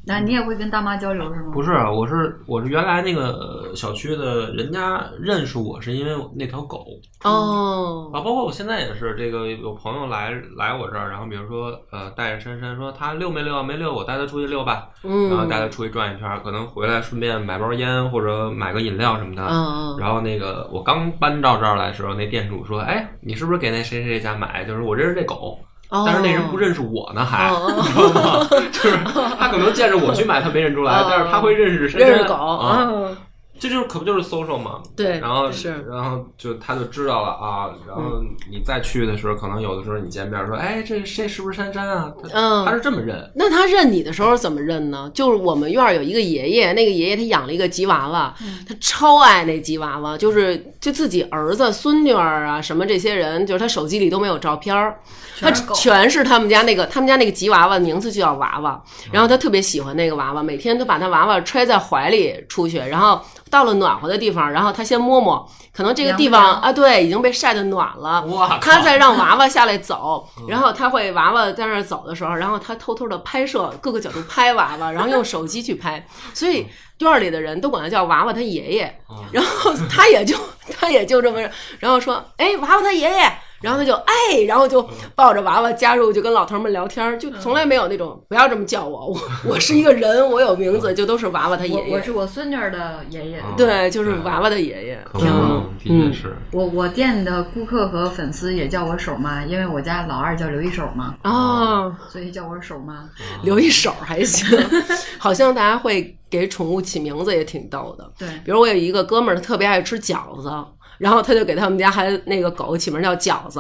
Speaker 2: 那你也会跟大妈交流是吗？
Speaker 1: 不是，我是我是原来那个小区的人家认识我是因为那条狗
Speaker 3: 哦
Speaker 1: 啊，包括我现在也是，这个有朋友来来我这儿，然后比如说呃带着珊珊说他遛没遛啊没遛，我带他出去遛吧，
Speaker 3: 嗯
Speaker 1: 然后带他出去转一圈，可能回来顺便买包烟或者买个饮料什么的。
Speaker 3: 嗯嗯
Speaker 1: 然后那个我刚搬到这儿来的时候，那店主说：“哎，你是不是给那谁谁谁家买？就是我认识这狗。”
Speaker 3: 哦。
Speaker 1: 但是那人不认识我呢，还、
Speaker 3: 哦。哦
Speaker 1: 你知道吗？就是他可能见着我去买，他没认出来，
Speaker 3: 哦。
Speaker 1: 但是他会认识
Speaker 3: 认识狗。
Speaker 1: 啊，
Speaker 3: 嗯
Speaker 1: 这就是可不就是 social 吗？
Speaker 3: 对
Speaker 1: 然后
Speaker 3: 是。
Speaker 1: 然后就他就知道了啊，然后你再去的时候，可能有的时候你见面说，哎，这这是不是珊珊啊？他
Speaker 3: 嗯。
Speaker 1: 他是这么认，
Speaker 3: 那他认你的时候怎么认呢？就是我们院儿有一个爷爷，那个爷爷他养了一个吉娃娃，他超爱那吉娃娃，就是就自己儿子、孙女儿啊什么这些人，就是他手机里都没有照片儿，他
Speaker 2: 全是狗。
Speaker 3: 全是他们家那个他们家那个吉娃娃，名字就叫娃娃，然后他特别喜欢那个娃娃，每天都把他娃娃揣在怀里出去，然后到了暖和的地方，然后他先摸摸，可能这个地方啊，对，已经被晒得暖了，他再让娃娃下来走，然后他会娃娃在那儿走的时候，然后他偷偷的拍摄各个角度拍娃娃，然后用手机去拍，所以院儿里的人都管他叫娃娃他爷爷，然后他也就他也就这么，然后说，哎，娃娃他爷爷。然后他就哎，然后就抱着娃娃加入，就跟老头儿们聊天儿，就从来没有那种不要这么叫我，我我是一个人，我有名字，就都是娃娃他爷爷。
Speaker 2: 我我是我孙女儿的爷爷。
Speaker 1: 嗯
Speaker 3: 对，就是娃娃的爷爷。
Speaker 1: 挺好
Speaker 3: 嗯。
Speaker 2: 我我店的顾客和粉丝也叫我手妈，因为我家老二叫刘一手嘛，
Speaker 3: 哦，
Speaker 2: 所以叫我手妈。
Speaker 3: 刘一手还行，好像大家会给宠物起名字也挺逗的。
Speaker 2: 对，
Speaker 3: 比如我有一个哥们儿，他特别爱吃饺子，然后他就给他们家还那个狗起名叫饺子，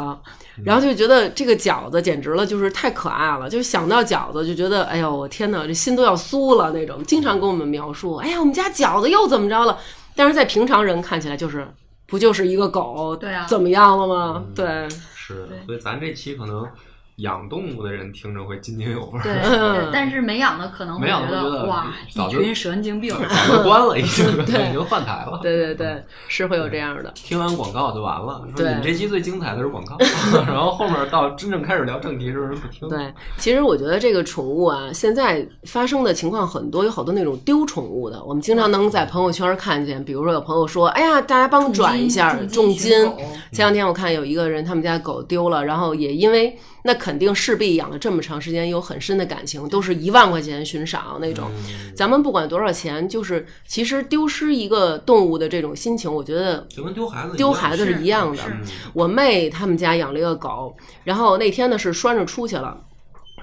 Speaker 3: 然后就觉得这个饺子简直了，就是太可爱了，就想到饺子就觉得，哎呦，我天哪，这心都要酥了那种。经常跟我们描述，哎呀，我们家饺子又怎么着了？但是在平常人看起来就是。不就是一个狗，
Speaker 2: 对啊
Speaker 3: 怎么样了吗？
Speaker 1: 嗯
Speaker 3: 对，
Speaker 1: 是，所以咱这期可能养动物的人听着会津津有味儿，
Speaker 2: 对，但是没养的可能会
Speaker 1: 没养的
Speaker 2: 觉
Speaker 1: 会觉得
Speaker 2: 哇，
Speaker 1: 早就
Speaker 2: 一群神经病。
Speaker 1: 早就关了，已经
Speaker 3: 对
Speaker 1: 已经换台了。
Speaker 3: 对对对，是会有这样的。
Speaker 1: 听完广告就完了，说
Speaker 3: 对
Speaker 1: 你们这期最精彩的是广告，然后后面到真正开始聊正题的时候人不听。
Speaker 3: 对，其实我觉得这个宠物啊，现在发生的情况很多，有好多那种丢宠物的，我们经常能在朋友圈看见。比如说有朋友说：“哎呀，大家帮转一下
Speaker 2: 重
Speaker 3: 重金。”前两天我看有一个人，他们家狗丢了，然后也因为那肯定势必养了这么长时间，有很深的感情，都是一万块钱悬赏那种。
Speaker 1: 嗯
Speaker 3: 咱们不管多少钱，就是其实丢失一个动物的这种心情，我觉得
Speaker 1: 就跟丢孩子
Speaker 3: 丢孩子
Speaker 2: 是
Speaker 3: 是一样的。我妹他们家养了一个狗，然后那天呢是拴着出去了。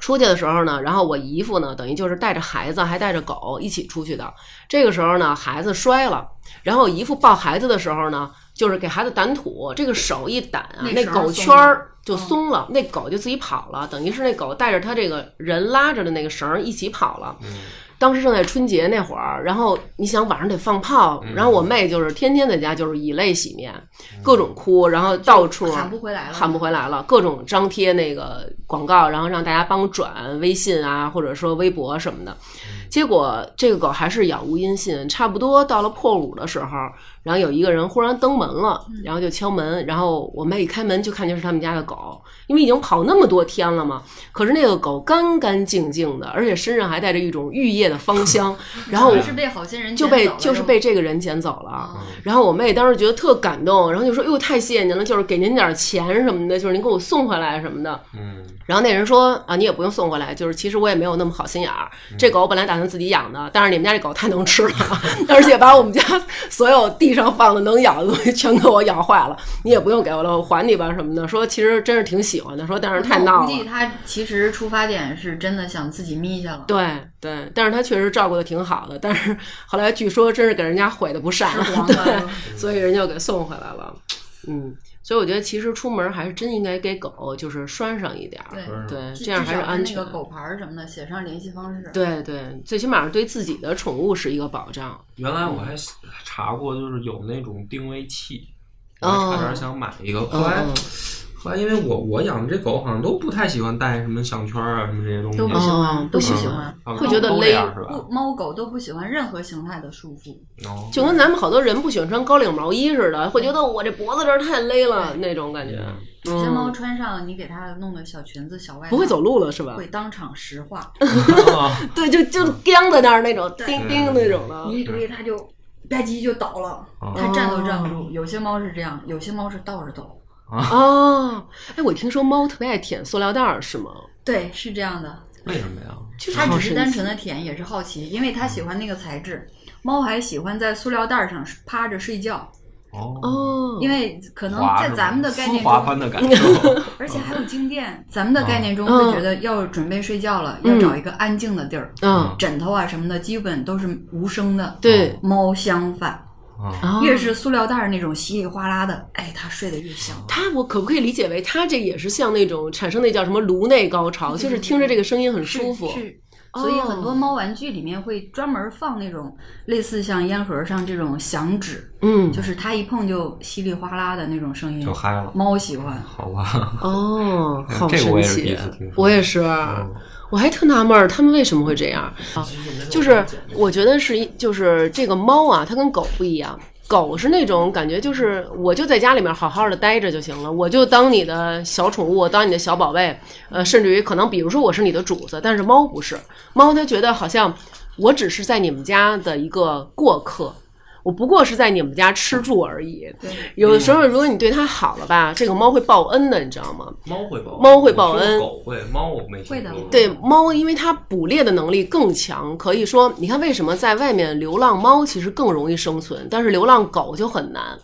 Speaker 3: 出去的时候呢，然后我姨夫呢，等于就是带着孩子还带着狗一起出去的。这个时候呢，孩子摔了，然后姨夫抱孩子的时候呢，就是给孩子掸土，这个手一掸啊，
Speaker 2: 那
Speaker 3: 那狗圈儿就松了，那狗就自己跑了，等于是那狗带着他这个人拉着的那个绳儿一起跑了。当时正在春节那会儿，然后你想晚上得放炮，然后我妹就是天天在家就是以泪洗面，各种哭，然后到处
Speaker 2: 喊不回来了，
Speaker 3: 喊不回来了，各种张贴那个广告，然后让大家帮转微信啊，或者说微博什么的。结果这个狗还是杳无音信，差不多到了破五的时候，然后有一个人忽然登门了，然后就敲门，然后我妹一开门就看见是他们家的狗，因为已经跑那么多天了嘛。可是那个狗干干净净的，而且身上还带着一种玉液的芳香，然后
Speaker 2: 是被好心人
Speaker 3: 就被
Speaker 2: 捡走了
Speaker 3: 就是被这个人捡走了。
Speaker 2: 啊
Speaker 3: 然后我妹当时觉得特感动，然后就说：“哟，太谢谢您了，就是给您点钱什么的，就是您给我送回来什么的。”
Speaker 1: 嗯，
Speaker 3: 然后那人说：“啊，你也不用送回来，就是其实我也没有那么好心眼儿。这狗我本来打算自己养的，但是你们家这狗太能吃了，而且把我们家所有地上放的能咬的东西全给我咬坏了。你也不用给我了，我还你吧什么的。说其实真是挺喜欢的，说但是太闹了。
Speaker 2: 估计他其实出发点是真的想自己眯下了，
Speaker 3: 对对，但是他确实照顾的挺好的，但是后来据说真是给人家毁的不善对，所以人就给送回来了。嗯，所以我觉得其实出门还是真应该给狗就是拴上一点儿，
Speaker 2: 对
Speaker 3: 对，这样还
Speaker 2: 是
Speaker 3: 安全。
Speaker 2: 那个狗牌儿什么的，写上联系方式。
Speaker 3: 对对，最起码对自己的宠物是一个保障。
Speaker 1: 原来我还查过，就是有那种定位器，我差点想买一个，后
Speaker 3: 嗯
Speaker 1: 来
Speaker 3: 嗯
Speaker 1: 后来因为我我养的这狗好像都不太喜欢戴什么项圈啊什么这些东西，
Speaker 2: 都不喜
Speaker 3: 哦
Speaker 2: 欢，都不
Speaker 3: 不喜
Speaker 2: 喜
Speaker 1: 欢
Speaker 2: 欢。
Speaker 3: 会觉得勒
Speaker 2: 猫狗都不喜欢任何形态的束缚。
Speaker 1: 哦
Speaker 3: 就跟咱们好多人不喜欢穿高领毛衣似的，会觉得我这脖子这儿太勒了那种感觉。
Speaker 2: 有些猫
Speaker 3: 嗯，
Speaker 2: 穿上你给它弄的小裙子、小外套，
Speaker 3: 不会走路了是吧？
Speaker 2: 会当场石化。
Speaker 1: 啊
Speaker 3: 对，就就僵在那儿那种，
Speaker 2: 对
Speaker 3: 叮叮那种的。
Speaker 2: 你一推它就吧唧就倒了，
Speaker 1: 哦
Speaker 2: 它站都站不住。有些猫是这样，有些猫是倒着走。
Speaker 3: 哦，哎，我听说猫特别爱舔塑料袋儿，是吗？
Speaker 2: 对，是这样的。
Speaker 1: 为什么呀？
Speaker 3: 就是
Speaker 2: 它只是单纯的舔，也是好奇，因为它喜欢那个材质。猫还喜欢在塑料袋上趴着睡觉，
Speaker 1: 哦，
Speaker 3: 哦，
Speaker 2: 因为可能在咱们的概念中，
Speaker 1: 的感 受，
Speaker 2: 而且还有静电，咱们的概念中
Speaker 3: 嗯
Speaker 2: 会觉得要准备睡觉了，
Speaker 3: 嗯
Speaker 2: 要找一个安静的地儿，
Speaker 3: 嗯，
Speaker 2: 枕头啊什么的基本都是无声的。
Speaker 3: 对，
Speaker 2: 猫相反，越是塑料袋儿那种稀里哗啦的，哎，它睡得越香。
Speaker 3: 它，我可不可以理解为它这也是像那种产生那叫什么颅内高潮，就是听着这个声音很舒服。
Speaker 2: 是，是所以很多猫玩具里面会专门放那种类似像烟盒上这种响指，
Speaker 3: 嗯，
Speaker 2: 就是它一碰就稀里哗啦的那种声音
Speaker 1: 就，嗨了，
Speaker 2: 猫喜欢。
Speaker 1: 好吧？
Speaker 3: 哦，好神奇我也是。
Speaker 1: 嗯
Speaker 3: 我还特纳闷儿，他们为什么会这样啊？就是我觉得是一，就是这个猫啊，它跟狗不一样。狗是那种感觉，就是我就在家里面好好的待着就行了，我就当你的小宠物，我当你的小宝贝，呃，甚至于可能比如说我是你的主子，但是猫不是，猫它觉得好像我只是在你们家的一个过客。我不过是在你们家吃住而已。有的时候，如果你对它好了吧，这个猫会报恩的，你知道吗？
Speaker 1: 猫会报
Speaker 3: 猫会报恩
Speaker 1: 狗会，猫我没听
Speaker 2: 会的
Speaker 3: 对猫，因为它捕猎的能力更强，可以说，你看为什么在外面流浪猫其实更容易生存，但是流浪狗就很难。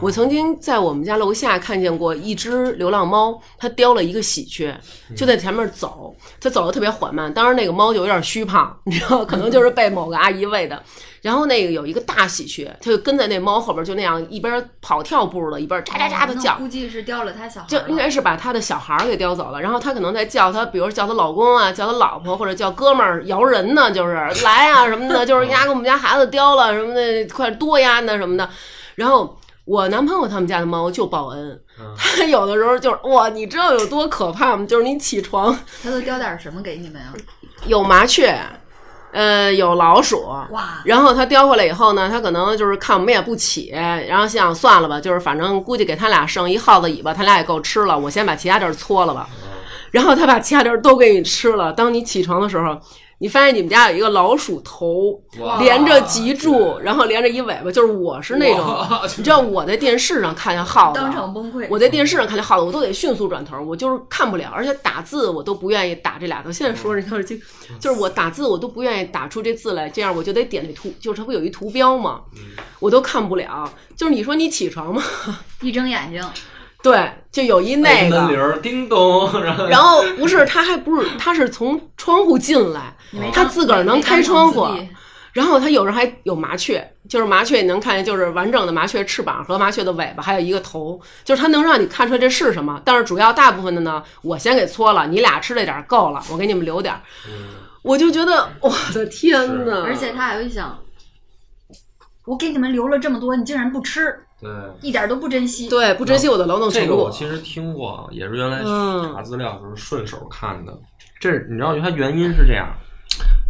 Speaker 3: 我曾经在我们家楼下看见过一只流浪猫，它叼了一个喜鹊，就在前面走，它走的特别缓慢。当然，那个猫就有点虚胖，你知道，可能就是被某个阿姨喂的。然后那个有一个大喜鹊，它就跟在那猫后边，就那样一边跑跳步的，一边喳喳喳的叫。
Speaker 2: 那估计是叼了它小孩
Speaker 3: 就应该是把它的小孩儿给叼走了，然后它可能在叫它，比如叫它老公啊，叫它老婆或者叫哥们儿摇人呢，就是来啊什么的，就是呀给我们家孩子叼了什么的，快多呀那什么的。然后我男朋友他们家的猫就报恩，他有的时候就是哇，你知道有多可怕吗？就是你起床
Speaker 2: 它都叼点什么给你们呀？
Speaker 3: 有麻雀，呃有老鼠，
Speaker 2: 哇，
Speaker 3: 然后他叼回来以后呢，他可能就是看我们也不起，然后想算了吧，就是反正估计给他俩剩一耗子尾巴，他俩也够吃了，我先把其他地儿搓了吧。然后他把其他地儿都给你吃了。当你起床的时候，你发现你们家有一个老鼠头连着脊柱，然后连着一尾巴，就是我是那种，你知道我在电视上看见耗子，
Speaker 2: 当场崩溃。
Speaker 3: 我在电视上看见耗子，我都得迅速转头，我就是看不了，而且打字我都不愿意打这俩字。现在说着，你看就就是我打字我都不愿意打出这字来，这样我就得点那图，就是它不有一图标嘛，我都看不了。就是你说你起床吗，
Speaker 2: 一睁眼睛，
Speaker 3: 对，就有一那
Speaker 1: 哎门铃
Speaker 3: 个。
Speaker 1: 叮咚，然后
Speaker 3: 然后不是，他还不是，他是从窗户进来，他自个儿能开窗户然后他有时候还有麻雀，就是麻雀你能看见，就是完整的麻雀翅膀和麻雀的尾巴，还有一个头，就是他能让你看出来这是什么。但是主要大部分的呢，我先给搓了，你俩吃这点够了，我给你们留点儿。我就觉得我的天呐！
Speaker 2: 而且他还会想，我给你们留了这么多，你竟然不吃，
Speaker 1: 对。
Speaker 2: 一点都不珍惜。
Speaker 3: 对不珍惜我的劳动成
Speaker 1: 这个我
Speaker 3: 果，
Speaker 1: 其实听过，也是原来
Speaker 3: 嗯
Speaker 1: 查资料时候顺手看的。这你知道它原因是这样，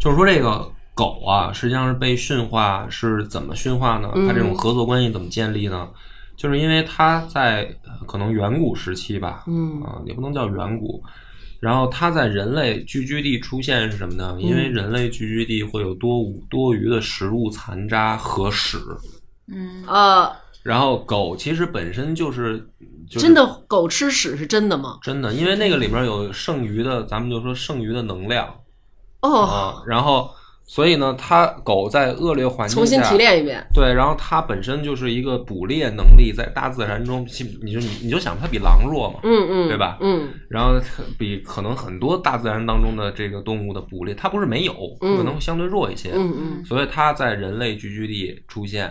Speaker 1: 就是说这个狗啊，实际上是被驯化，是怎么驯化呢？
Speaker 3: 嗯
Speaker 1: 它这种合作关系怎么建立呢？就是因为它在呃可能远古时期吧，
Speaker 3: 嗯
Speaker 1: 啊，也不能叫远古。然后它在人类聚居地出现是什么呢？因为人类聚居地会有多无多余的食物残渣和屎，
Speaker 2: 嗯，
Speaker 3: 呃，
Speaker 1: 然后狗其实本身就是、就是、
Speaker 3: 真的狗吃屎是真的吗？
Speaker 1: 真的，因为那个里边有剩余的，咱们就说剩余的能量
Speaker 3: 哦，
Speaker 1: 啊。然后，所以呢，它狗在恶劣环境
Speaker 3: 重新
Speaker 1: 下
Speaker 3: 提炼一遍，
Speaker 1: 对，然后它本身就是一个捕猎能力，在大自然中，你就你你就想它比狼弱嘛，
Speaker 3: 嗯嗯，
Speaker 1: 对吧
Speaker 3: 嗯
Speaker 1: 然后它比可能很多大自然当中的这个动物的捕猎，它不是没有，
Speaker 3: 嗯
Speaker 1: 可能会相对弱一些，
Speaker 3: 嗯嗯
Speaker 1: 所以它在人类聚居地出现，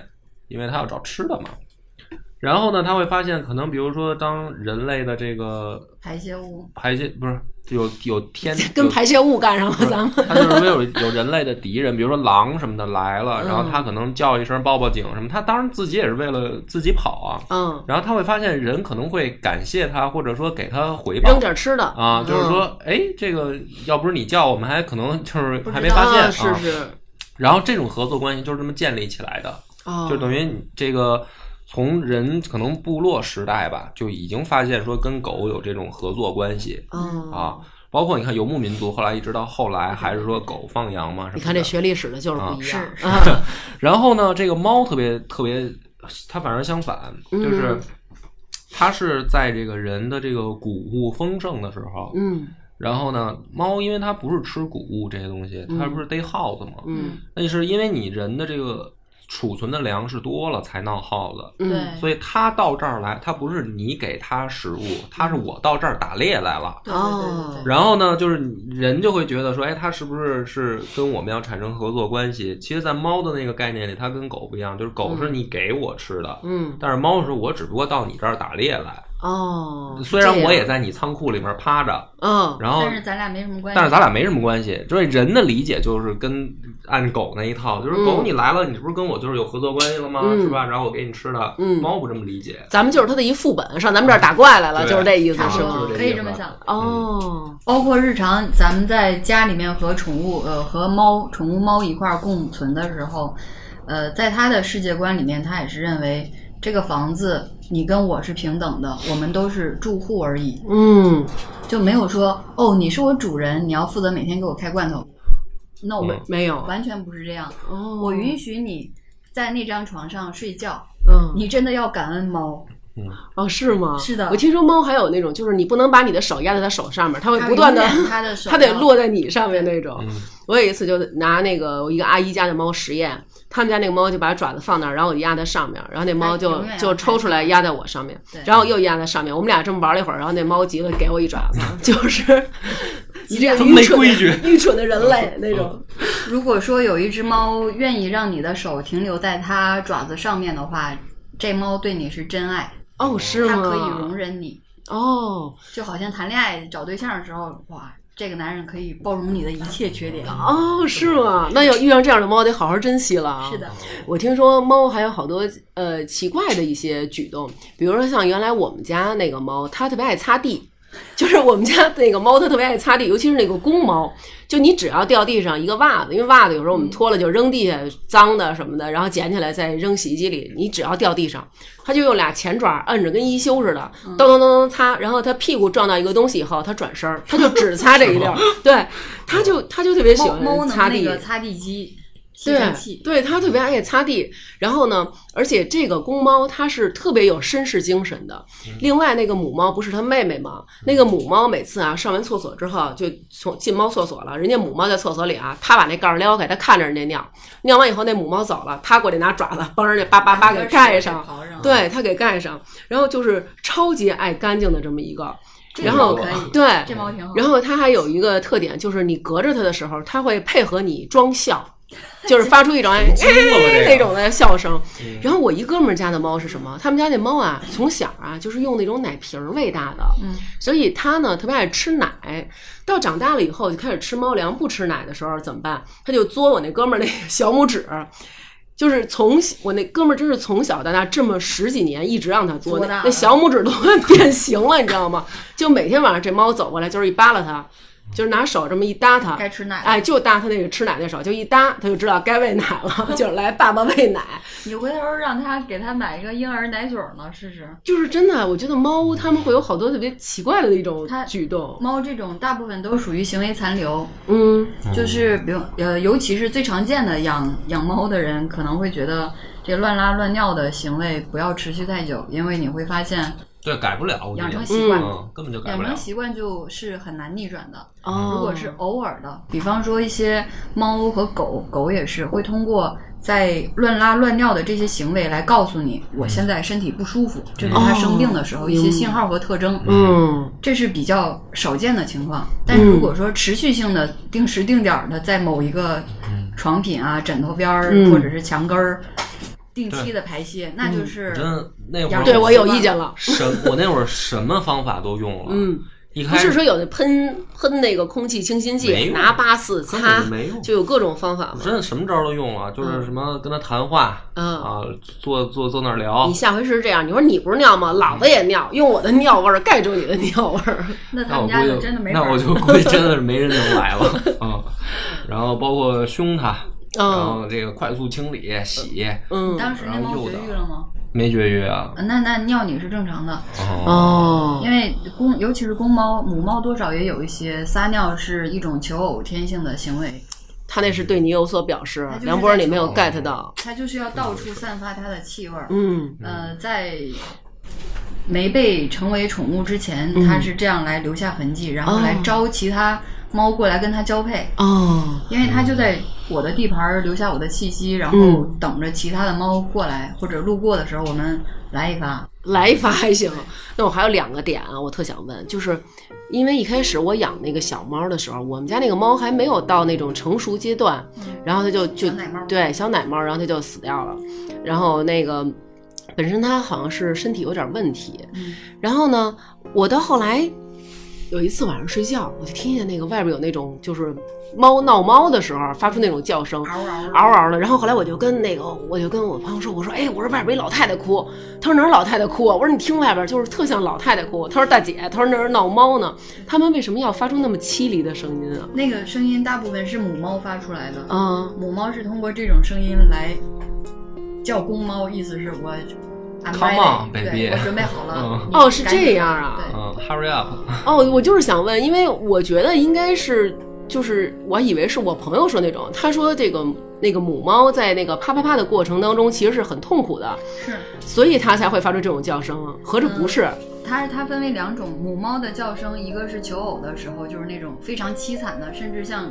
Speaker 1: 因为它要找吃的嘛。然后呢，他会发现，可能比如说，当人类的这个
Speaker 2: 排泄物，
Speaker 1: 排泄不是有有天
Speaker 3: 跟排泄物干上了，咱们
Speaker 1: 他就是说有有人类的敌人，比如说狼什么的来了，
Speaker 3: 嗯
Speaker 1: 然后他可能叫一声报报警什么，他当然自己也是为了自己跑啊。
Speaker 3: 嗯，
Speaker 1: 然后他会发现人可能会感谢他，或者说给他回报
Speaker 3: 扔点吃的
Speaker 1: 啊，就是
Speaker 3: 嗯
Speaker 1: 说，哎，这个要不是你叫我们，还可能就是还没发现
Speaker 3: 啊是是，
Speaker 1: 然后这种合作关系就是这么建立起来的，
Speaker 3: 哦，
Speaker 1: 就等于你这个从人可能部落时代吧，就已经发现说跟狗有这种合作关系
Speaker 3: 哦。
Speaker 1: 啊。包括你看游牧民族，后来一直到后来还是说狗放羊嘛什么的。
Speaker 3: 你看这学历史的就是不一样。
Speaker 2: 啊是。
Speaker 3: 啊，
Speaker 1: 然后呢，这个猫特别特别，它反而相反，就是
Speaker 3: 嗯。
Speaker 1: 它是在这个人的这个谷物丰盛的时候，
Speaker 3: 嗯。
Speaker 1: 然后呢，猫因为它不是吃谷物这些东西，它不是逮耗子嘛，
Speaker 3: 嗯。
Speaker 1: 那是因为你人的这个储存的粮食多了才闹耗子。
Speaker 3: 嗯，
Speaker 2: 对，
Speaker 1: 所以它到这儿来，它不是你给它食物，它是我到这儿打猎来了。
Speaker 2: 对对对对对，
Speaker 1: 然后呢，就是人就会觉得说，哎，它是不是是跟我们要产生合作关系？其实，在猫的那个概念里，它跟狗不一样，就是狗是你给我吃的，
Speaker 3: 嗯
Speaker 1: 但是猫是我只不过到你这儿打猎来。
Speaker 3: 哦，
Speaker 1: 虽然我也在你仓库里面趴着，
Speaker 3: 嗯
Speaker 1: 然后
Speaker 2: 但是咱俩没什么关系。
Speaker 1: 但是咱俩没什么关系。就是人的理解就是跟按狗那一套，就是狗
Speaker 3: 嗯
Speaker 1: 你来了，你不是跟我就是有合作关系了吗？
Speaker 3: 嗯
Speaker 1: 是吧？然后我给你吃的。
Speaker 3: 嗯
Speaker 1: 猫不这么理解。
Speaker 3: 咱们就是它的一副本，上咱们这儿打怪来了，
Speaker 1: 对
Speaker 3: 就是这意思是吗
Speaker 2: 可以这么想。
Speaker 3: 哦，
Speaker 2: 包括日常咱们在家里面和宠物呃和猫宠物猫一块儿共存的时候，呃，在他的世界观里面，他也是认为这个房子你跟我是平等的，我们都是住户而已，
Speaker 3: 嗯，
Speaker 2: 就没有说哦你是我主人，你要负责每天给我开罐头。No，、
Speaker 1: 嗯
Speaker 3: 没有，
Speaker 2: 完全不是这样。
Speaker 3: 哦，
Speaker 2: 我允许你在那张床上睡觉，
Speaker 3: 嗯，
Speaker 2: 你真的要感恩猫。
Speaker 3: 哦，是吗？
Speaker 2: 是的
Speaker 3: 我听说猫还有那种，就是你不能把你的手压在它手上面，它会不断的
Speaker 2: 它的手
Speaker 3: 它得落在你上面那种。
Speaker 1: 嗯
Speaker 3: 我有一次就拿那个我一个阿姨家的猫实验，他们家那个猫就把爪子放那儿，然后我就压在上面，然后那猫就就抽出来压在我上面，然后又压在上面，我们俩这么玩了一会儿，然后那猫急了给我一爪子，就是 你这个
Speaker 1: 这么没规矩
Speaker 3: 愚蠢的人类那种。
Speaker 2: 如果说有一只猫愿意让你的手停留在它爪子上面的话，这猫对你是真爱，
Speaker 3: 哦，是吗？
Speaker 2: 他可以容忍你，
Speaker 3: 哦
Speaker 2: 就好像谈恋爱找对象的时候，哇，这个男人可以包容你的一切缺点。
Speaker 3: 哦，是吗？那要遇上这样的猫，得好好珍惜了啊。
Speaker 2: 是的，
Speaker 3: 我听说猫还有好多呃奇怪的一些举动，比如说像原来我们家那个猫，它特别爱擦地，就是我们家那个猫它特别爱擦地，尤其是那个公猫，就你只要掉地上一个袜子，因为袜子有时候我们脱了就扔地下脏的什么的，然后捡起来再扔洗衣机里，你只要掉地上，它就用俩前爪摁着跟一休似的，
Speaker 2: 嗯
Speaker 3: 咚咚咚咚擦，然后它屁股撞到一个东西以后，它转身儿，它就只擦这一溜儿，对，它就它就特别喜欢擦地
Speaker 2: 能那。个。擦地机吸器，
Speaker 3: 对，它特别爱擦地。然后呢，而且这个公猫它是特别有绅士精神的。另外那个母猫不是它妹妹吗？那个母猫每次啊上完厕所之后就从进猫厕所了，人家母猫在厕所里啊，它把那盖儿撩开，它看着人家尿，尿完以后那母猫走了，它过去拿爪子帮人家叭叭叭给盖上。对，它给盖上，然后就是超级爱干净的这么一个，然后
Speaker 2: 可以，
Speaker 3: 对，
Speaker 2: 这猫挺好。
Speaker 3: 然后它还有一个特点，就是你隔着它的时候，它会配合你装笑，就是发出一种哎那种的笑声。
Speaker 1: 嗯
Speaker 3: 然后我一哥们儿家的猫是什么？他们家那猫啊，从小啊就是用那种奶瓶儿喂大的，
Speaker 2: 嗯，
Speaker 3: 所以它呢特别爱吃奶。到长大了以后就开始吃猫粮，不吃奶的时候怎么办？他就嘬我那哥们儿那小拇指。就是从我那哥们儿真是从小到大这么十几年一直让他嘬，那小拇指都快 变形了，你知道吗？就每天晚上这猫走过来就是一扒拉它，就是拿手这么一搭它，
Speaker 2: 该吃奶
Speaker 3: 哎，就搭它那个吃奶那手，就一搭，它就知道该喂奶了，就是来爸爸喂奶。
Speaker 2: 你回头让他给他买一个婴儿奶嘴儿呢，试试。
Speaker 3: 就是真的，我觉得猫它们会有好多特别奇怪的一种
Speaker 2: 它
Speaker 3: 举动。
Speaker 2: 猫这种大部分都属于行为残留，
Speaker 3: 嗯
Speaker 2: 就是比如呃，尤其是最常见的养养猫的人，可能会觉得这乱拉乱尿的行为不要持续太久，因为你会发现
Speaker 1: 对，改不了，
Speaker 2: 养成习惯，
Speaker 1: 嗯，根本就改不了
Speaker 2: 养成。习惯就是很难逆转的。
Speaker 3: 哦，
Speaker 2: 如果是偶尔的，比方说一些猫和狗，狗也是会通过在乱拉乱尿的这些行为来告诉你，我现在身体不舒服，这是它生病的时候一些信号和特征。
Speaker 3: 嗯
Speaker 2: 这是比较少见的情况，但是如果说持续性的、定时定点儿的在某一个床品啊、枕头边儿、
Speaker 3: 嗯
Speaker 2: 或者是墙根儿定期的排泄，那就是
Speaker 1: 我真的那会儿
Speaker 2: 养
Speaker 3: 对我有意见了。
Speaker 1: 什我那会儿什么方法都用了，
Speaker 3: 嗯，
Speaker 1: 一开始
Speaker 3: 不是说有那喷喷那个空气清新
Speaker 1: 没
Speaker 3: 剂，
Speaker 1: 用
Speaker 3: 拿八四
Speaker 1: 根
Speaker 3: 擦
Speaker 1: 本没用，
Speaker 3: 就有各种方法嘛。
Speaker 1: 真的什么招儿都用了，就是什么跟他谈话，
Speaker 3: 嗯
Speaker 1: 啊，坐坐坐那儿聊
Speaker 3: 你，下回是这样，你说你不是尿吗？老子也尿，用我的尿味儿盖住你的尿味儿。
Speaker 2: 那他们
Speaker 1: 那我估计
Speaker 2: 家就真的没法
Speaker 1: 那我就估计真的是没人能来了 啊。然后包括凶他，然
Speaker 3: 嗯
Speaker 1: 后这个快速清理洗，
Speaker 3: 嗯，
Speaker 2: 当时那猫绝育了吗？
Speaker 1: 没绝育啊。
Speaker 2: 呃那那尿你是正常的，
Speaker 1: 哦，
Speaker 3: 哦
Speaker 2: 因为公尤其是公猫，母猫多少也有一些撒尿是一种求偶天性的行为，
Speaker 3: 他那是对你有所表示
Speaker 2: 他就，是
Speaker 3: 梁波你没有 get 到。
Speaker 2: 它就是要到处散发它的气味儿。
Speaker 3: 嗯
Speaker 2: 呃，在没被成为宠物之前，
Speaker 3: 嗯
Speaker 2: 它是这样来留下痕迹，然后来
Speaker 3: 哦
Speaker 2: 招其他猫过来跟它交配。
Speaker 3: 哦，
Speaker 2: 因为它就在我的地盘儿留下我的气息，然后
Speaker 3: 嗯
Speaker 2: 等着其他的猫过来或者路过的时候，我们来一发。
Speaker 3: 来一发还行。那我还有两个点啊，我特想问，就是因为一开始我养那个小猫的时候，我们家那个猫还没有到那种成熟阶段，然后它就就
Speaker 2: 小奶猫
Speaker 3: 对小奶猫，然后它就死掉了。然后那个本身它好像是身体有点问题，
Speaker 2: 嗯
Speaker 3: 然后呢，我到后来有一次晚上睡觉，我就听见那个外边有那种就是猫闹猫的时候发出那种叫声，
Speaker 2: 嗷嗷
Speaker 3: 嗷嗷的。然后后来我就跟那个，我就跟我朋友说，我说，哎，我说外边一老太太哭。他说哪儿老太太哭啊？我说你听外边就是特像老太太哭。他说大姐，他说那儿闹猫呢。他们为什么要发出那么凄厉的声音啊？
Speaker 2: 那个声音大部分是母猫发出来的，
Speaker 3: 嗯、
Speaker 2: 母猫是通过这种声音来叫公猫，意思是我
Speaker 1: Come on,
Speaker 2: 对
Speaker 1: baby
Speaker 2: 我准备好了。
Speaker 1: 嗯
Speaker 3: 哦是这样啊
Speaker 2: 对，
Speaker 1: 嗯，hurry up，
Speaker 3: 哦，我就是想问，因为我觉得应该是，就是我以为是我朋友说那种，他说这个那个母猫在那个啪啪啪的过程当中其实是很痛苦的，
Speaker 2: 是
Speaker 3: 所以它才会发出这种叫声啊。合着不是？
Speaker 2: 它它分为两种，母猫的叫声，一个是求偶的时候，就是那种非常凄惨的，甚至像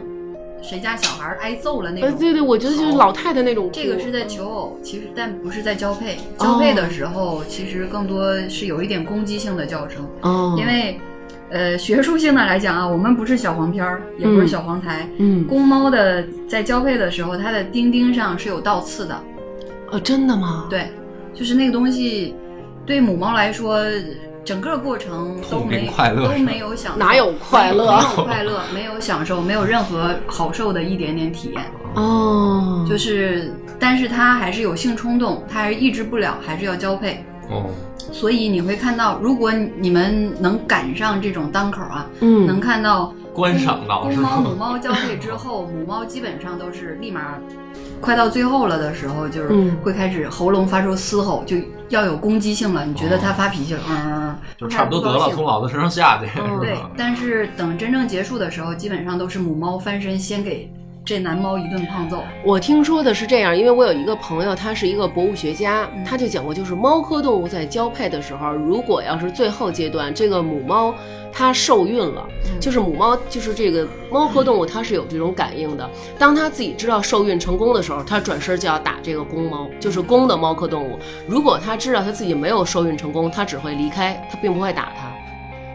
Speaker 2: 谁家小孩挨揍了那
Speaker 3: 呃，
Speaker 2: 种。
Speaker 3: 对对，我觉得就是老太太那种。
Speaker 2: 这个是在求偶，其实但不是在交配。交配的时候，其实更多是有一点攻击性的叫声，
Speaker 3: 哦，
Speaker 2: 因为呃学术性的来讲啊，我们不是小黄片儿，也不是小黄台。
Speaker 3: 嗯
Speaker 2: 公猫的在交配的时候，它的丁丁上是有倒刺的，
Speaker 3: 哦，真的吗？
Speaker 2: 对，就是那个东西，对母猫来说，整个过程都没
Speaker 1: 并快乐
Speaker 2: 都没有享受，
Speaker 3: 哪有快乐
Speaker 2: 没有快乐，没有享受，没有任何好受的一点点体验。
Speaker 3: 哦，
Speaker 2: 就是，但是它还是有性冲动，它还是抑制不了，还是要交配。
Speaker 1: 哦，
Speaker 2: 所以你会看到，如果你们能赶上这种当口啊，
Speaker 3: 嗯
Speaker 2: 能看到
Speaker 1: 观赏到是
Speaker 2: 公猫、母？猫交配之后，母猫基本上都是立马，快到最后了的时候，就是
Speaker 3: 嗯
Speaker 2: 会开始喉咙发出嘶吼，就要有攻击性了。你觉得它发脾气了，嗯，
Speaker 1: 就差不多得了，从老子身上下去。
Speaker 3: 嗯
Speaker 2: 对，但是等真正结束的时候，基本上都是母猫翻身先给这男猫一顿胖揍。
Speaker 3: 我听说的是这样，因为我有一个朋友，他是一个博物学家，他就讲过，就是猫科动物在交配的时候，如果要是最后阶段这个母猫它受孕了，就是母猫就是这个猫科动物它是有这种感应的，当它自己知道受孕成功的时候，它转身就要打这个公猫，就是公的猫科动物。如果它知道它自己没有受孕成功，它只会离开，它并不会打它。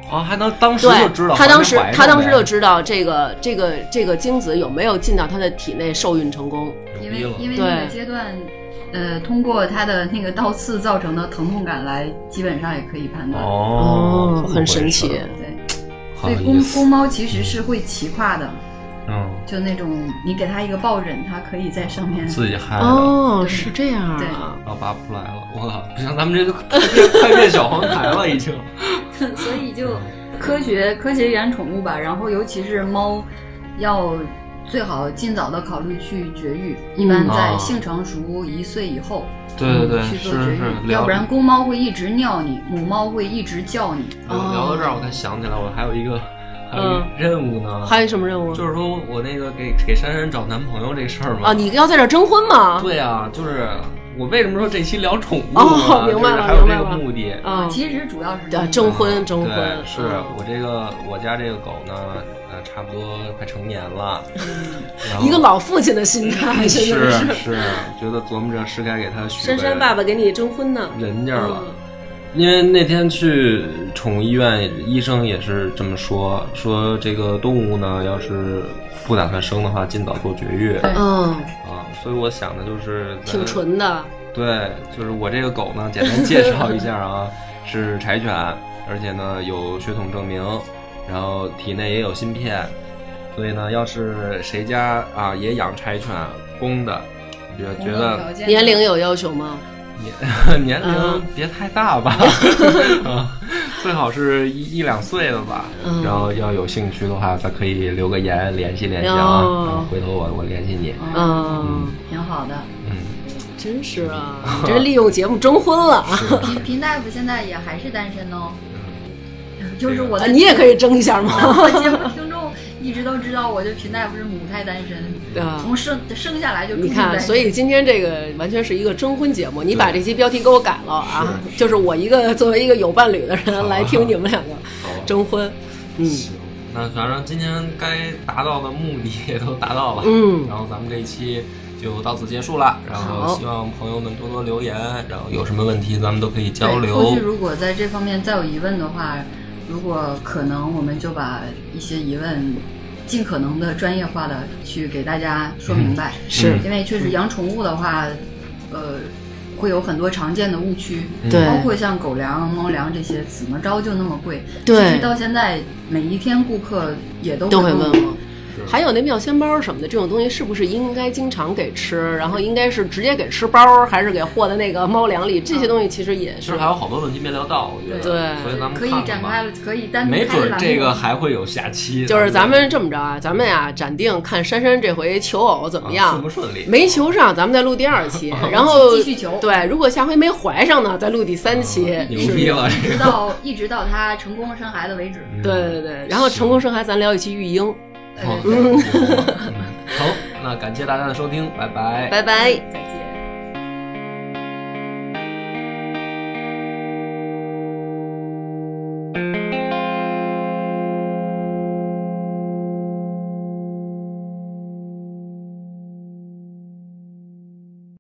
Speaker 1: 啊，还能当时就知道，
Speaker 3: 他当时他当时就知道这个这个这个精子有没有进到他的体内受孕成功。
Speaker 2: 因为因为那个阶段，呃，通过他的那个倒刺造成的疼痛感来，基本上也可以判断。
Speaker 1: 哦，
Speaker 3: 很神奇
Speaker 2: 对，所以公公猫其实是会骑跨的，
Speaker 1: 嗯，
Speaker 2: 就那种你给它一个抱枕，它可以在上面。
Speaker 1: 自己嗨了。
Speaker 3: 哦，是这样
Speaker 2: 对
Speaker 3: 啊。
Speaker 1: 老爸不出来了，我靠！不行，咱们这就 快变小黄台了，已经。
Speaker 2: 所以就科学科学养宠物吧，然后尤其是猫，要最好尽早的考虑去绝育，一般在
Speaker 1: 啊
Speaker 2: 性成熟一岁以后。
Speaker 1: 对对对，
Speaker 2: 去做绝育，
Speaker 1: 是是，
Speaker 2: 要不然公猫会一直尿你，母猫会一直叫你。
Speaker 1: 聊聊到这儿，我才想起来，我还有一个还有任务呢。
Speaker 3: 还有什么任务？
Speaker 1: 就是说我那个给给珊珊找男朋友这事儿嘛。
Speaker 3: 啊，你要在这儿征婚吗？
Speaker 1: 对啊，就是我为什么说这期聊宠物呢？
Speaker 3: 哦明白了
Speaker 1: 就是还有这个目的。
Speaker 3: 啊，
Speaker 2: 其实主要是
Speaker 3: 啊征婚征婚
Speaker 1: 对，是
Speaker 3: 嗯
Speaker 1: 我这个我家这个狗呢，呃，差不多快成年了，
Speaker 3: 一个老父亲的心态，真
Speaker 1: 是
Speaker 3: 是。
Speaker 1: 是，觉得琢磨着是该给它许
Speaker 3: 珊珊爸爸给你征婚呢。
Speaker 1: 人家了。
Speaker 3: 嗯
Speaker 1: 因为那天去宠物医院，医生也是这么说，说这个动物呢，要是不打算生的话，尽早做绝育
Speaker 3: 嗯，
Speaker 1: 啊。所以我想的就是
Speaker 3: 挺纯的。
Speaker 1: 对，就是我这个狗呢，简单介绍一下啊，是柴犬，而且呢有血统证明，然后体内也有芯片，所以呢，要是谁家啊也养柴犬公的，觉觉得
Speaker 3: 年龄有要求吗？
Speaker 1: 年 年龄
Speaker 3: 嗯。
Speaker 1: 别太大吧，啊，最好是一一两岁的吧。
Speaker 3: 嗯。
Speaker 1: 然后要有兴趣的话，咱可以留个言联系联系啊，回头我我联系你。
Speaker 3: 嗯，
Speaker 2: 挺好的。
Speaker 1: 嗯，
Speaker 3: 真是啊，这是利用节目征婚了。啊！
Speaker 2: 平平大夫现在也还是单身哦，就是我的，
Speaker 3: 你也可以争一下吗？
Speaker 2: 我节目听众一直都知道，我这平大夫是母胎单身，
Speaker 3: 啊
Speaker 2: 从生生下来就
Speaker 3: 你看，所以今天这个完全是一个征婚节目。你把这期标题给我改了啊，就是我一个作为一个有伴侣的人来听你们两个征婚。嗯，
Speaker 1: 行，那反正今天该达到的目的也都达到了。
Speaker 3: 嗯
Speaker 1: 然后咱们这一期就到此结束了。然后希望朋友们多多留言，然后有什么问题咱们都可以交
Speaker 2: 流后续。如果在这方面再有疑问的话，如果可能，我们就把一些疑问尽可能的专业化的去给大家说明白。
Speaker 3: 是
Speaker 2: 因为确实养宠物的话，呃，会有很多常见的误区，
Speaker 3: 对
Speaker 2: 包括像狗粮、猫粮这些，怎么着就那么贵？
Speaker 3: 对
Speaker 2: 其实到现在每一天顾客也都
Speaker 3: 都会
Speaker 2: 问
Speaker 3: 问我。还有那妙鲜包什么的这种东西，是不是应该经常给吃？然后应该是直接给吃包，还是给和在那个猫粮里？这些东西其实也是
Speaker 1: 其实还有好多问题没聊到，我觉得。
Speaker 3: 对
Speaker 1: 所以咱们
Speaker 2: 可以展开，可以单独
Speaker 1: 没准这个还会有下期。
Speaker 3: 就是咱们这么着啊，咱们呀暂定看珊珊这回求偶怎么
Speaker 1: 啊
Speaker 3: 样，
Speaker 1: 顺不顺利？
Speaker 3: 没求上，咱们再录第二期，然后
Speaker 2: 继续求
Speaker 3: 对，如果下回没怀上呢，再录第三期。
Speaker 1: 牛
Speaker 3: 是
Speaker 1: 逼了，这
Speaker 2: 直。到一直到他成功生孩子为止。
Speaker 3: 对对对，然后成功生孩子，咱聊一期育婴，
Speaker 1: 好，那感谢大家的收听，拜拜。
Speaker 3: 拜拜。
Speaker 2: 再见。